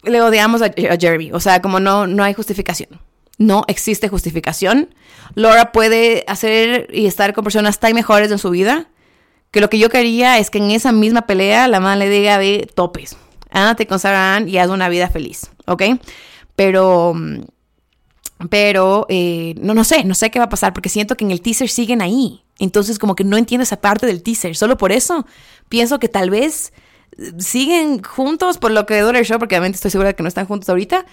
le odiamos a, Jeremy, o sea, como no, no hay justificación. No existe justificación. Laura puede hacer y estar con personas tan mejores en su vida que lo que yo quería es que en esa misma pelea la mamá le diga, ve, topes, ándate con Sarah Ann y haz una vida feliz, ¿ok? Pero, pero, eh, no, no sé, no sé qué va a pasar porque siento que en el teaser siguen ahí. Entonces como que no entiendo esa parte del teaser. Solo por eso pienso que tal vez siguen juntos por lo que dura el show, porque obviamente estoy segura de que no están juntos ahorita,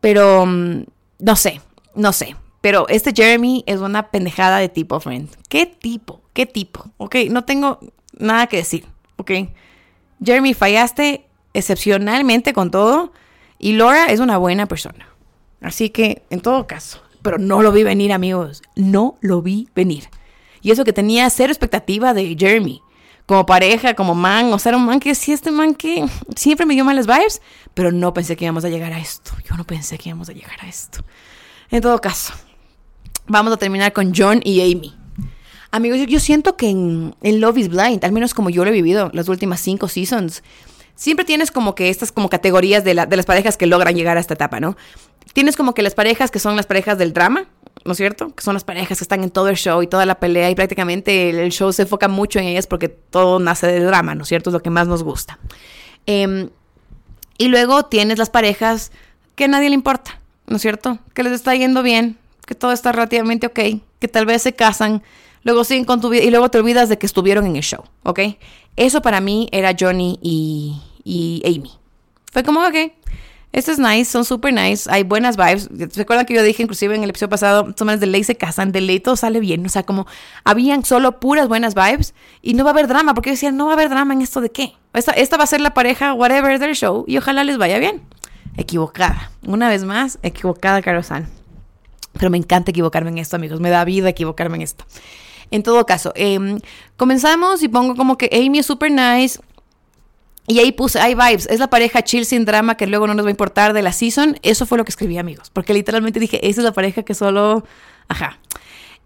pero mm, no sé, no sé. Pero este Jeremy es una pendejada de tipo, friend. ¿Qué tipo? ¿Qué tipo? Ok, no tengo nada que decir. Ok. Jeremy, fallaste excepcionalmente con todo. Y Laura es una buena persona. Así que, en todo caso. Pero no lo vi venir, amigos. No lo vi venir. Y eso que tenía cero expectativa de Jeremy. Como pareja, como man. O sea, un man que sí, este man que siempre me dio malas vibes. Pero no pensé que íbamos a llegar a esto. Yo no pensé que íbamos a llegar a esto. En todo caso, vamos a terminar con John y Amy. Amigos, yo, siento que en, Love is Blind, al menos como yo lo he vivido las últimas cinco seasons, siempre tienes como que estas como categorías de las parejas que logran llegar a esta etapa, ¿no? Tienes como que las parejas que son las parejas del drama, ¿no es cierto? Que son las parejas que están en todo el show y toda la pelea y prácticamente el, show se enfoca mucho en ellas porque todo nace del drama, ¿no es cierto? Es lo que más nos gusta. Em, y luego tienes las parejas que a nadie le importa, ¿no es cierto? Que les está yendo bien, que todo está relativamente ok, que tal vez se casan, luego siguen con tu vida y luego te olvidas de que estuvieron en el show, ¿ok? Eso para mí era Johnny y, y Amy. Fue como, ok, esto es nice, son super nice, hay buenas vibes. Recuerdan que yo dije inclusive en el episodio pasado, son de ley se casan, de ley todo sale bien. O sea, como habían solo puras buenas vibes y no va a haber drama, porque yo decía, no va a haber drama en esto de qué. Esta, esta va a ser la pareja, whatever, del show y ojalá les vaya bien. Equivocada. Una vez más, equivocada, Caro San. Pero me encanta equivocarme en esto, amigos. Me da vida equivocarme en esto. En todo caso, em, comenzamos y pongo como que Amy es super nice. Y ahí puse, hay vibes, es la pareja chill sin drama que luego no nos va a importar de la season. Eso fue lo que escribí, amigos. Porque literalmente dije, esa es la pareja que solo... Ajá.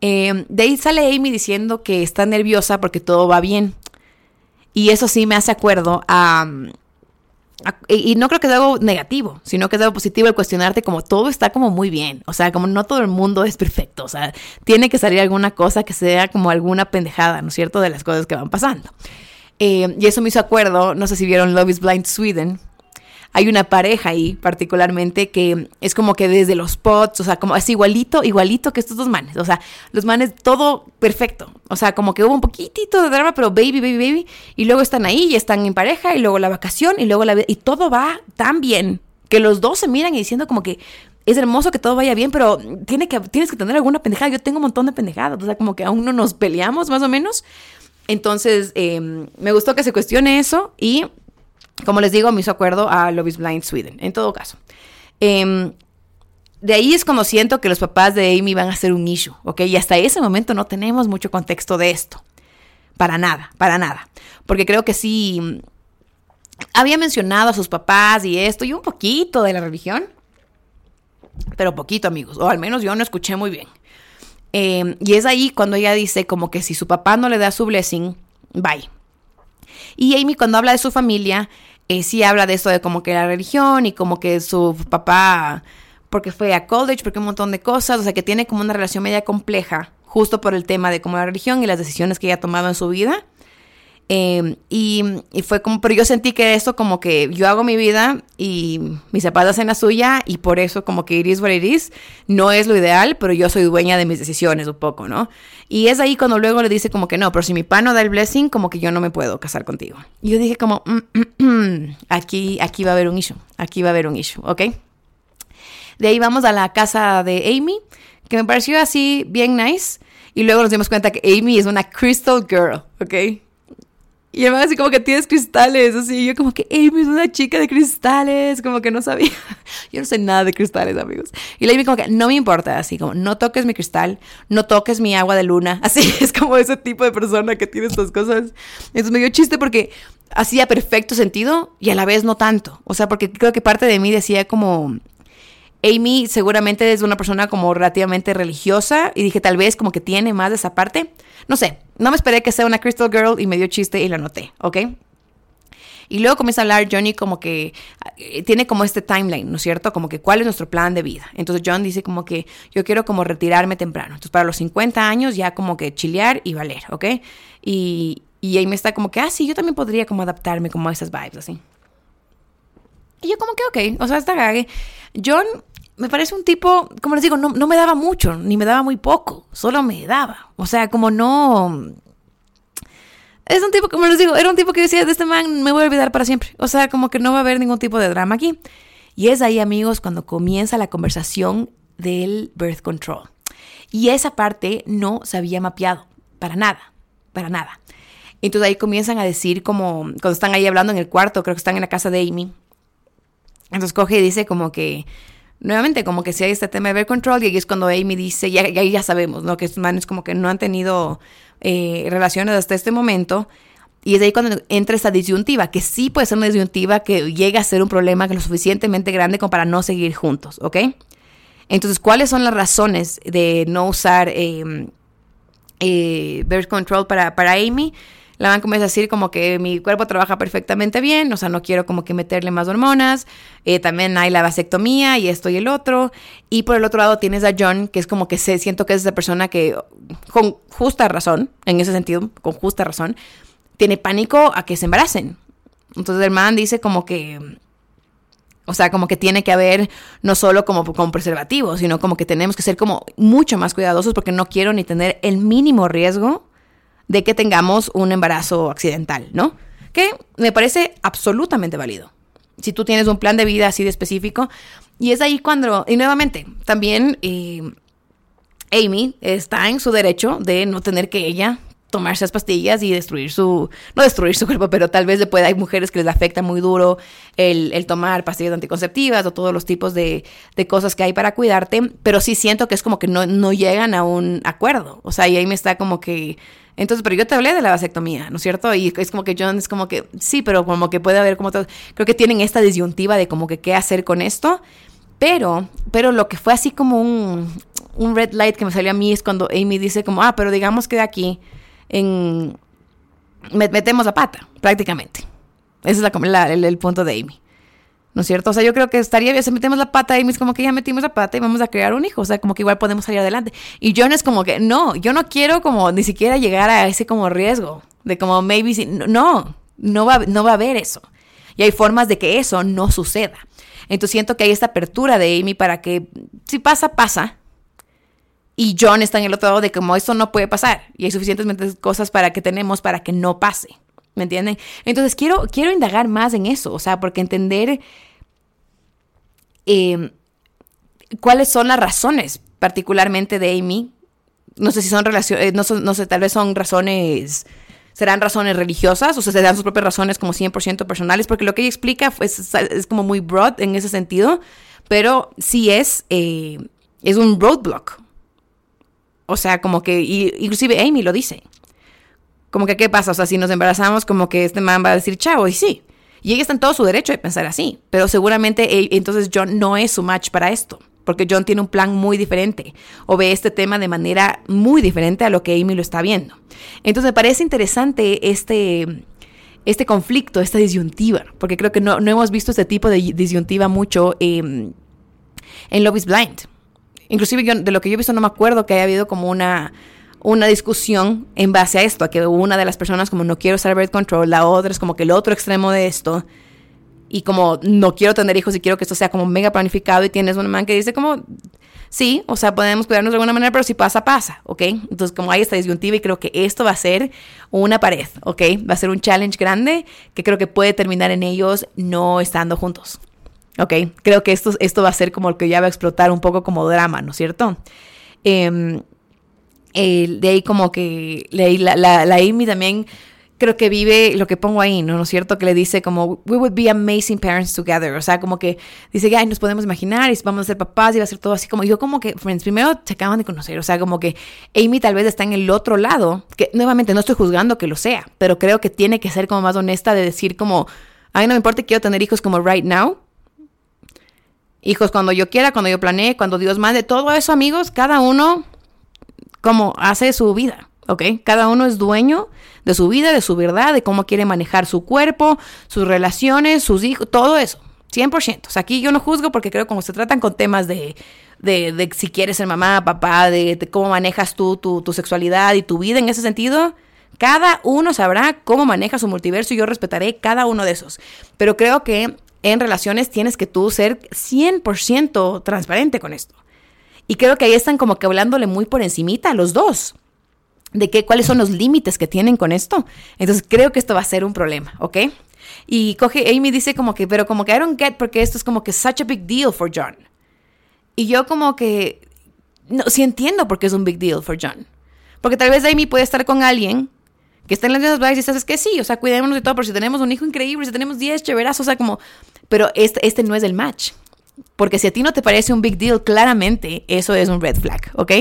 Em, de ahí sale Amy diciendo que está nerviosa porque todo va bien. Y eso sí me hace acuerdo a, y no creo que sea algo negativo, sino que es algo positivo el cuestionarte como todo está como muy bien. O sea, como no todo el mundo es perfecto. O sea, tiene que salir alguna cosa que sea como alguna pendejada, ¿no es cierto?, de las cosas que van pasando. Eh, y eso me hizo acuerdo, no sé si vieron Love is Blind Sweden, hay una pareja ahí particularmente que es como que desde los pots, o sea, como es igualito, igualito que estos dos manes, o sea, los manes todo perfecto, o sea, como que hubo un poquitito de drama, pero baby, baby, baby, y luego están ahí y están en pareja y luego la vacación y luego la vida, y todo va tan bien que los dos se miran y diciendo como que es hermoso que todo vaya bien, pero tiene que, tienes que tener alguna pendejada. Yo tengo un montón de pendejadas, o sea, como que aún no nos peleamos más o menos. Entonces, em, me gustó que se cuestione eso y como les digo, me hizo acuerdo a Love is Blind Sweden, en todo caso. Em, de ahí es cuando siento que los papás de Amy van a ser un issue, ¿ok? Y hasta ese momento no tenemos mucho contexto de esto. Para nada, para nada. Porque creo que sí mm, había mencionado a sus papás y esto y un poquito de la religión. Pero poquito, amigos. O al menos yo no escuché muy bien. Em, y es ahí cuando ella dice como que si su papá no le da su blessing, bye. Y Amy cuando habla de su familia, eh, sí habla de esto de como que la religión y como que su papá, porque fue a college, porque un montón de cosas, o sea que tiene como una relación media compleja, justo por el tema de como la religión y las decisiones que ella ha tomado en su vida. Em, y, fue como, pero yo sentí que esto como que yo hago mi vida y mis zapatos en la suya y por eso como que iris what it no es lo ideal, pero yo soy dueña de mis decisiones un poco, ¿no? Y es ahí cuando luego le dice como que no, pero si mi pan no da el blessing, como que yo no me puedo casar contigo. Y yo dije como, mm, aquí, aquí va a haber un issue, aquí va a haber un issue, ¿ok? De ahí vamos a la casa de Amy, que me pareció así bien nice. Y luego nos dimos cuenta que Amy es una crystal girl, ¿ok? Y además así como que tienes cristales, así, yo como que, Amy es una chica de cristales, como que no sabía, *laughs* yo no sé nada de cristales, amigos. Y le Amy como que, no me importa, así como, no toques mi cristal, no toques mi agua de luna, *laughs* así, es como ese tipo de persona que tiene estas cosas. Entonces me dio chiste porque hacía perfecto sentido y a la vez no tanto, o sea, porque creo que parte de mí decía como, Amy seguramente es una persona como relativamente religiosa y dije tal vez como que tiene más de esa parte. No sé, no me esperé que sea una Crystal Girl y me dio chiste y la noté, ¿ok? Y luego comienza a hablar Johnny como que eh, tiene como este timeline, ¿no es cierto? Como que cuál es nuestro plan de vida. Entonces John dice como que yo quiero como retirarme temprano. Entonces para los 50 años ya como que chilear y valer, ¿ok? Y, y Amy está como que, ah, sí, yo también podría como adaptarme como a esas vibes así. Y yo como que, ok, o sea, está gague. John me parece un tipo, como les digo, no, no me daba mucho, ni me daba muy poco, solo me daba. O sea, como no... Es un tipo, como les digo, era un tipo que decía, de este man me voy a olvidar para siempre. O sea, como que no va a haber ningún tipo de drama aquí. Y es ahí, amigos, cuando comienza la conversación del birth control. Y esa parte no se había mapeado, para nada, para nada. Entonces ahí comienzan a decir como, cuando están ahí hablando en el cuarto, creo que están en la casa de Amy. Entonces coge y dice como que, nuevamente, como que si hay este tema de birth control, y ahí es cuando Amy dice, y ahí ya sabemos, ¿no? Que estos manes como que no han tenido eh, relaciones hasta este momento. Y es ahí cuando entra esta disyuntiva, que sí puede ser una disyuntiva que llega a ser un problema lo suficientemente grande como para no seguir juntos, ¿ok? Entonces, ¿cuáles son las razones de no usar eh, eh, birth control para, para Amy? La van comienza a decir como que mi cuerpo trabaja perfectamente bien, o sea, no quiero como que meterle más hormonas. Eh, también hay la vasectomía y esto y el otro. Y por el otro lado tienes a John, que es como que se, siento que es esa persona que, con justa razón, en ese sentido, con justa razón, tiene pánico a que se embaracen. Entonces el man dice como que, o sea, como que tiene que haber no solo como con preservativo, sino como que tenemos que ser como mucho más cuidadosos porque no quiero ni tener el mínimo riesgo de que tengamos un embarazo accidental, ¿no? Que me parece absolutamente válido. Si tú tienes un plan de vida así de específico, y es ahí cuando, y nuevamente, también eh, Amy está en su derecho de no tener que ella tomarse esas pastillas y destruir su, no destruir su cuerpo, pero tal vez le pueda, hay mujeres que les afecta muy duro el, tomar pastillas anticonceptivas o todos los tipos de, de, cosas que hay para cuidarte, pero sí siento que es como que no, no llegan a un acuerdo, o sea, y ahí me está como que entonces, pero yo te hablé de la vasectomía, ¿no es cierto? Y es como que John es como que, sí, pero como que puede haber como todo, creo que tienen esta disyuntiva de como que qué hacer con esto, pero, pero lo que fue así como un, un red light que me salió a mí es cuando Amy dice como, ah, pero digamos que de aquí metemos la pata, prácticamente. Ese es el punto de Amy. ¿No es cierto? O sea, yo creo que estaría bien, si metemos la pata y es como que ya metimos la pata y vamos a crear un hijo, o sea, como que igual podemos salir adelante. Y John es como que, no, yo no quiero como ni siquiera llegar a ese como riesgo, de como maybe, si, no, no va, no va a haber eso. Y hay formas de que eso no suceda. Entonces siento que hay esta apertura de Amy para que si pasa, pasa. Y John está en el otro lado de como esto no puede pasar. Y hay suficientes cosas para que tenemos para que no pase. ¿Me entienden? Entonces quiero, quiero indagar más en eso, o sea, porque entender em, cuáles son las razones particularmente de Amy. No sé si son relaciones, eh, no, no sé, tal vez son razones, serán razones religiosas o se dan sus propias razones como 100% personales, porque lo que ella explica es, es, como muy broad en ese sentido, pero sí es, eh, es un roadblock. O sea, como que, inclusive Amy lo dice. Como que, ¿qué pasa? O sea, si nos embarazamos, como que este man va a decir chao, y sí. Y ella está en todo su derecho de pensar así. Pero seguramente entonces John no es su match para esto. Porque John tiene un plan muy diferente. O ve este tema de manera muy diferente a lo que Amy lo está viendo. Entonces me parece interesante este, este conflicto, esta disyuntiva. Porque creo que no, hemos visto este tipo de disyuntiva mucho en Love is Blind. Inclusive yo, de lo que yo he visto no me acuerdo que haya habido como una una discusión en base a esto, a que una de las personas como no quiero usar birth control, la otra es como que el otro extremo de esto, y como no quiero tener hijos y quiero que esto sea como mega planificado y tienes una man que dice como, sí, o sea, podemos cuidarnos de alguna manera, pero si pasa, pasa, ¿ok? Entonces como hay esta disyuntiva y creo que esto va a ser una pared, ¿ok? Va a ser un challenge grande que creo que puede terminar en ellos no estando juntos. ¿Ok? Creo que esto, esto va a ser como el que ya va a explotar un poco como drama, ¿no es cierto? Eh, de ahí como que la, la, la Amy también creo que vive lo que pongo ahí, ¿no? ¿No es cierto? Que le dice como, we would be amazing parents together. O sea, como que dice que, ay, nos podemos imaginar y vamos a ser papás y va a ser todo así como, yo como que, friends, primero se acaban de conocer. O sea, como que Amy tal vez está en el otro lado, que nuevamente no estoy juzgando que lo sea, pero creo que tiene que ser como más honesta de decir como, ay, no me importa, quiero tener hijos como right now. Hijos cuando yo quiera, cuando yo planee, cuando Dios mande, todo eso, amigos, cada uno como hace su vida, ¿ok? Cada uno es dueño de su vida, de su verdad, de cómo quiere manejar su cuerpo, sus relaciones, sus hijos, todo eso. 100%. O sea, aquí yo no juzgo porque creo que como se tratan con temas de, de, de si quieres ser mamá, papá, de, de cómo manejas tú tu, tu, sexualidad y tu vida en ese sentido, cada uno sabrá cómo maneja su multiverso y yo respetaré cada uno de esos. Pero creo que en relaciones tienes que tú ser 100% transparente con esto. Y creo que ahí están como que hablándole muy por encimita a los dos de qué, cuáles son los límites que tienen con esto. Entonces creo que esto va a ser un problema, ¿ok? Y coge, Amy dice como que, pero como que I don't get porque esto es como que such a big deal for John. Y yo como que, no, sí entiendo por qué es un big deal for John. Porque tal vez Amy puede estar con alguien que está en las mismas vibes y sabes que sí, o sea, cuidémonos de todo, pero si tenemos un hijo increíble, si tenemos 10 chéveras, o sea, como, pero este, este no es el match. Porque si a ti no te parece un big deal, claramente eso es un red flag, ¿ok?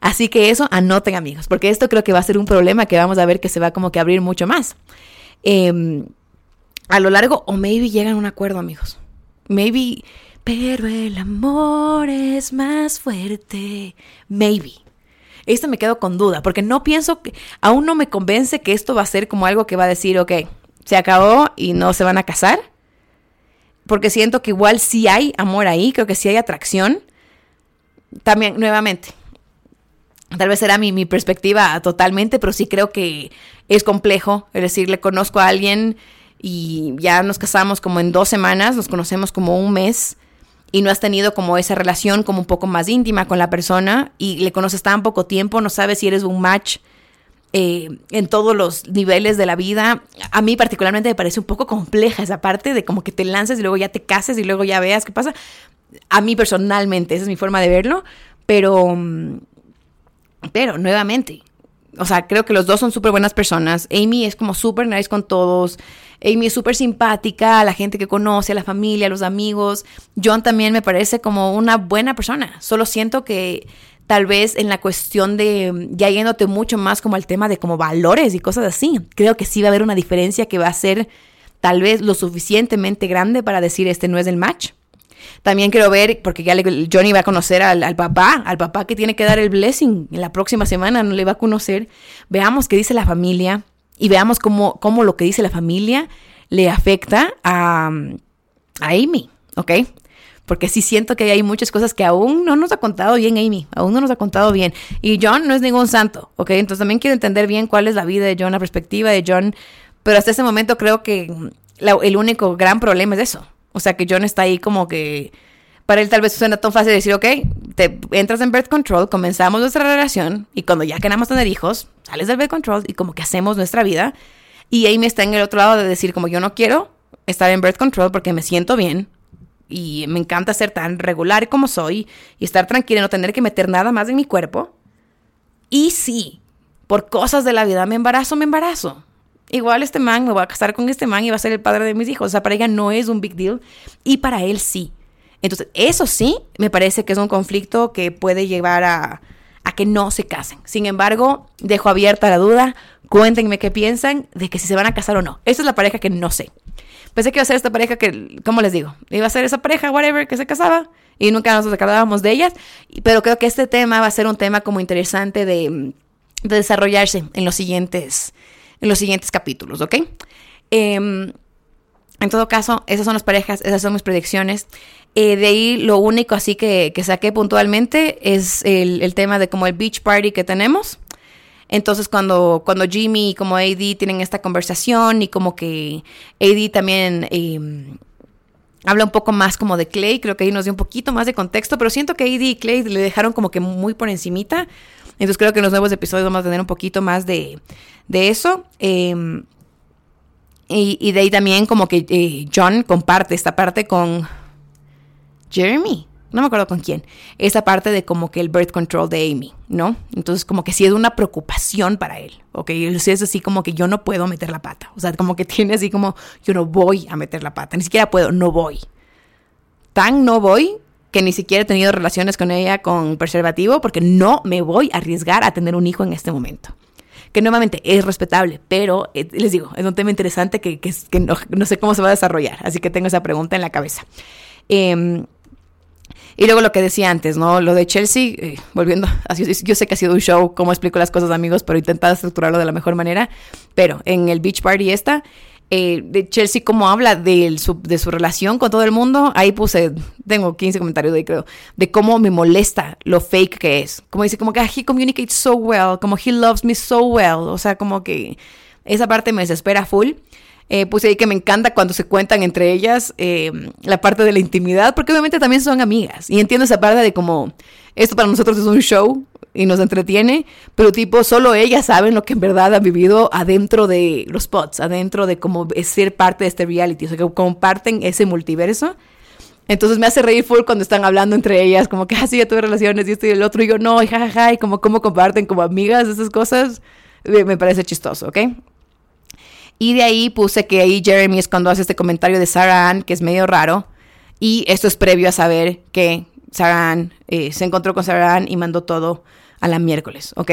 Así que eso anoten amigos, porque esto creo que va a ser un problema que vamos a ver que se va como que a abrir mucho más. Eh, a lo largo o maybe llegan a un acuerdo, amigos. Maybe, pero el amor es más fuerte. Maybe. Esto me quedo con duda, porque no pienso que, aún no me convence que esto va a ser como algo que va a decir, ok, se acabó y no se van a casar. Porque siento que igual sí hay amor ahí, creo que sí hay atracción. También, nuevamente, tal vez será mi, mi perspectiva totalmente, pero sí creo que es complejo. Es decir, le conozco a alguien y ya nos casamos como en dos semanas, nos conocemos como un mes y no has tenido como esa relación como un poco más íntima con la persona y le conoces tan poco tiempo, no sabes si eres un match eh, en todos los niveles de la vida. A mí particularmente me parece un poco compleja esa parte de como que te lances y luego ya te cases y luego ya veas qué pasa. A mí personalmente, esa es mi forma de verlo, pero, pero nuevamente, o sea, creo que los dos son súper buenas personas. Amy es como súper nice con todos. Amy es súper simpática a la gente que conoce, a la familia, a los amigos. John también me parece como una buena persona. Solo siento que tal vez en la cuestión de ya yéndote mucho más como al tema de como valores y cosas así, creo que sí va a haber una diferencia que va a ser tal vez lo suficientemente grande para decir este no es el match. También quiero ver, porque ya le, Johnny va a conocer al, papá, al papá que tiene que dar el blessing en la próxima semana, no le va a conocer. Veamos qué dice la familia y veamos cómo, cómo lo que dice la familia le afecta a, Amy, ¿ok? Porque sí siento que hay muchas cosas que aún no nos ha contado bien Amy, aún no nos ha contado bien. Y John no es ningún santo, ¿ok? Entonces también quiero entender bien cuál es la vida de John, la perspectiva de John. Pero hasta ese momento creo que el único gran problema es eso. O sea, que John está ahí como que... Para él tal vez suena tan fácil decir, ok, te entras en birth control, comenzamos nuestra relación y cuando ya queramos tener hijos, sales del birth control y como que hacemos nuestra vida. Y Amy está en el otro lado de decir como yo no quiero estar en birth control porque me siento bien y me encanta ser tan regular como soy y estar tranquila y no tener que meter nada más en mi cuerpo. Y sí, por cosas de la vida me embarazo, me embarazo. Igual este man, me voy a casar con este man y va a ser el padre de mis hijos. O sea, para ella no es un big deal y para él sí. Entonces, eso sí, me parece que es un conflicto que puede llevar a, a que no se casen. Sin embargo, dejo abierta la duda. Cuéntenme qué piensan de que si se van a casar o no. Esa es la pareja que no sé. Pensé que iba a ser esta pareja que, ¿cómo les digo? Iba a ser esa pareja, whatever, que se casaba y nunca nos acordábamos de ellas. Pero creo que este tema va a ser un tema como interesante de, de desarrollarse en los siguientes, en los siguientes capítulos, ¿ok? Eh, en todo caso, esas son las parejas, esas son mis predicciones. Eh, de ahí lo único así que, que saqué puntualmente es el, el, tema de como el beach party que tenemos. Entonces cuando, cuando Jimmy y como AD tienen esta conversación y como que AD también eh, habla un poco más como de Clay, creo que ahí nos dio un poquito más de contexto, pero siento que AD y Clay le dejaron como que muy por encimita. Entonces creo que en los nuevos episodios vamos a tener un poquito más de, de eso. Eh, y, y, de ahí también como que eh, John comparte esta parte con Jeremy. No me acuerdo con quién. Esa parte de como que el birth control de Amy, ¿no? Entonces como que sí es una preocupación para él, ¿ok? Sí es así como que yo no puedo meter la pata. O sea, como que *laughs* tiene así como yo no voy a meter la pata. Ni siquiera puedo, no voy. Tan no voy que ni siquiera he tenido relaciones con ella con preservativo porque no me voy a arriesgar a tener un hijo en este momento que nuevamente es respetable, pero eh, les digo, es un tema interesante que, que, no, no, sé cómo se va a desarrollar, así que tengo esa pregunta en la cabeza. Eh, Y luego lo que decía antes, ¿no? Lo de Chelsea, eh, volviendo, yo sé que ha sido un show, cómo explico las cosas, amigos, pero intentad estructurarlo de la mejor manera. Pero en el Beach Party esta, eh, de Chelsea, cómo habla de su, de su relación con todo el mundo, ahí puse, tengo 15 comentarios de ahí creo, de cómo me molesta lo fake que es. Como dice, como que ah, he communicates so well, como he loves me so well, o sea, como que esa parte me desespera full. Eh, puse ahí que me encanta cuando se cuentan entre ellas eh, la parte de la intimidad, porque obviamente también son amigas. Y entiendo esa parte de como, esto para nosotros es un show y nos entretiene, pero tipo, solo ellas saben lo que en verdad han vivido adentro de los pods, adentro de como ser parte de este reality, o sea, que comparten ese multiverso. Entonces me hace reír full cuando están hablando entre ellas, como que así ah, ya tuve relaciones y esto y el otro, y yo no, y jajaja, y como cómo comparten como amigas esas cosas, me parece chistoso, ¿ok? Y de ahí puse que ahí Jeremy es cuando hace este comentario de Sarah Ann, que es medio raro. Y esto es previo a saber que Sarah Ann eh, se encontró con Sarah Ann y mandó todo a la miércoles, ¿ok?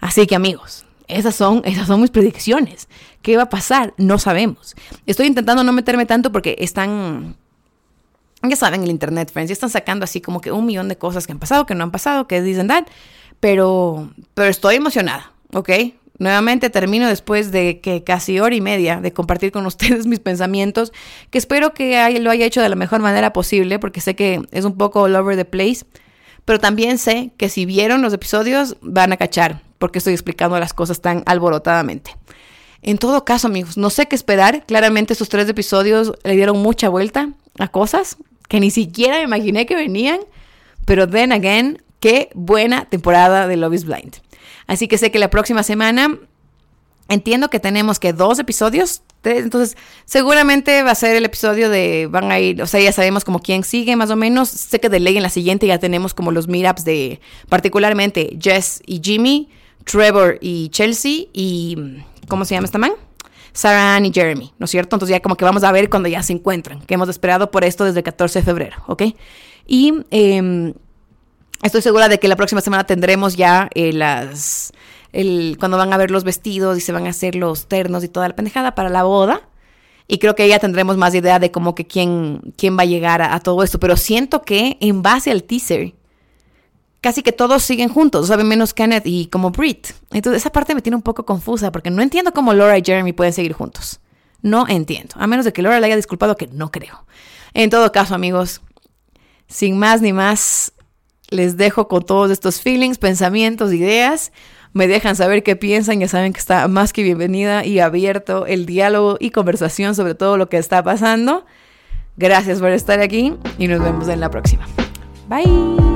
Así que amigos, esas son, esas son mis predicciones. ¿Qué va a pasar? No sabemos. Estoy intentando no meterme tanto porque están, ya saben, el internet, friends, ya están sacando así como que un millón de cosas que han pasado, que no han pasado, que dicen that, pero, pero estoy emocionada, ¿ok? Nuevamente termino después de que casi hora y media de compartir con *laughs* ustedes mis pensamientos, que espero que lo haya hecho de la mejor manera posible, porque sé que es un poco all over the place, pero también sé que si vieron los episodios van a cachar, porque estoy explicando las cosas tan alborotadamente. En todo caso, amigos, no sé qué esperar. Claramente estos tres episodios le dieron mucha vuelta a cosas que ni siquiera me imaginé que venían, pero then again, qué buena temporada de Love is Blind. Así que sé que la próxima semana entiendo que tenemos que dos episodios. Entonces, seguramente va a ser el episodio de, van a ir, o sea, ya sabemos como quién sigue más o menos. Sé que de ley en la siguiente ya tenemos como los meetups de, particularmente Jess y Jimmy, Trevor y Chelsea y, ¿cómo se llama esta man? Sarah Ann y Jeremy, ¿no es cierto? Entonces ya como que vamos a ver cuando ya se encuentran, que hemos esperado por esto desde el 14 de febrero, ¿ok? Y eh, Estoy segura de que la próxima semana tendremos ya eh, las. El, cuando van a ver los vestidos y se van a hacer los ternos y toda la pendejada para la boda. Y creo que ya tendremos más idea de cómo que quién, quién va a llegar a, todo esto. Pero siento que en base al teaser, casi que todos siguen juntos, saben menos Kenneth y como Brit. Entonces esa parte me tiene un poco confusa porque no entiendo cómo Laura y Jeremy pueden seguir juntos. No entiendo. A menos de que Laura le haya disculpado, que no creo. En todo caso, amigos, sin más ni más, les dejo con todos estos feelings, pensamientos, ideas. Me dejan saber qué piensan, ya saben que está más que bienvenida y abierto el diálogo y conversación sobre todo lo que está pasando. Gracias por estar aquí y nos vemos en la próxima. Bye.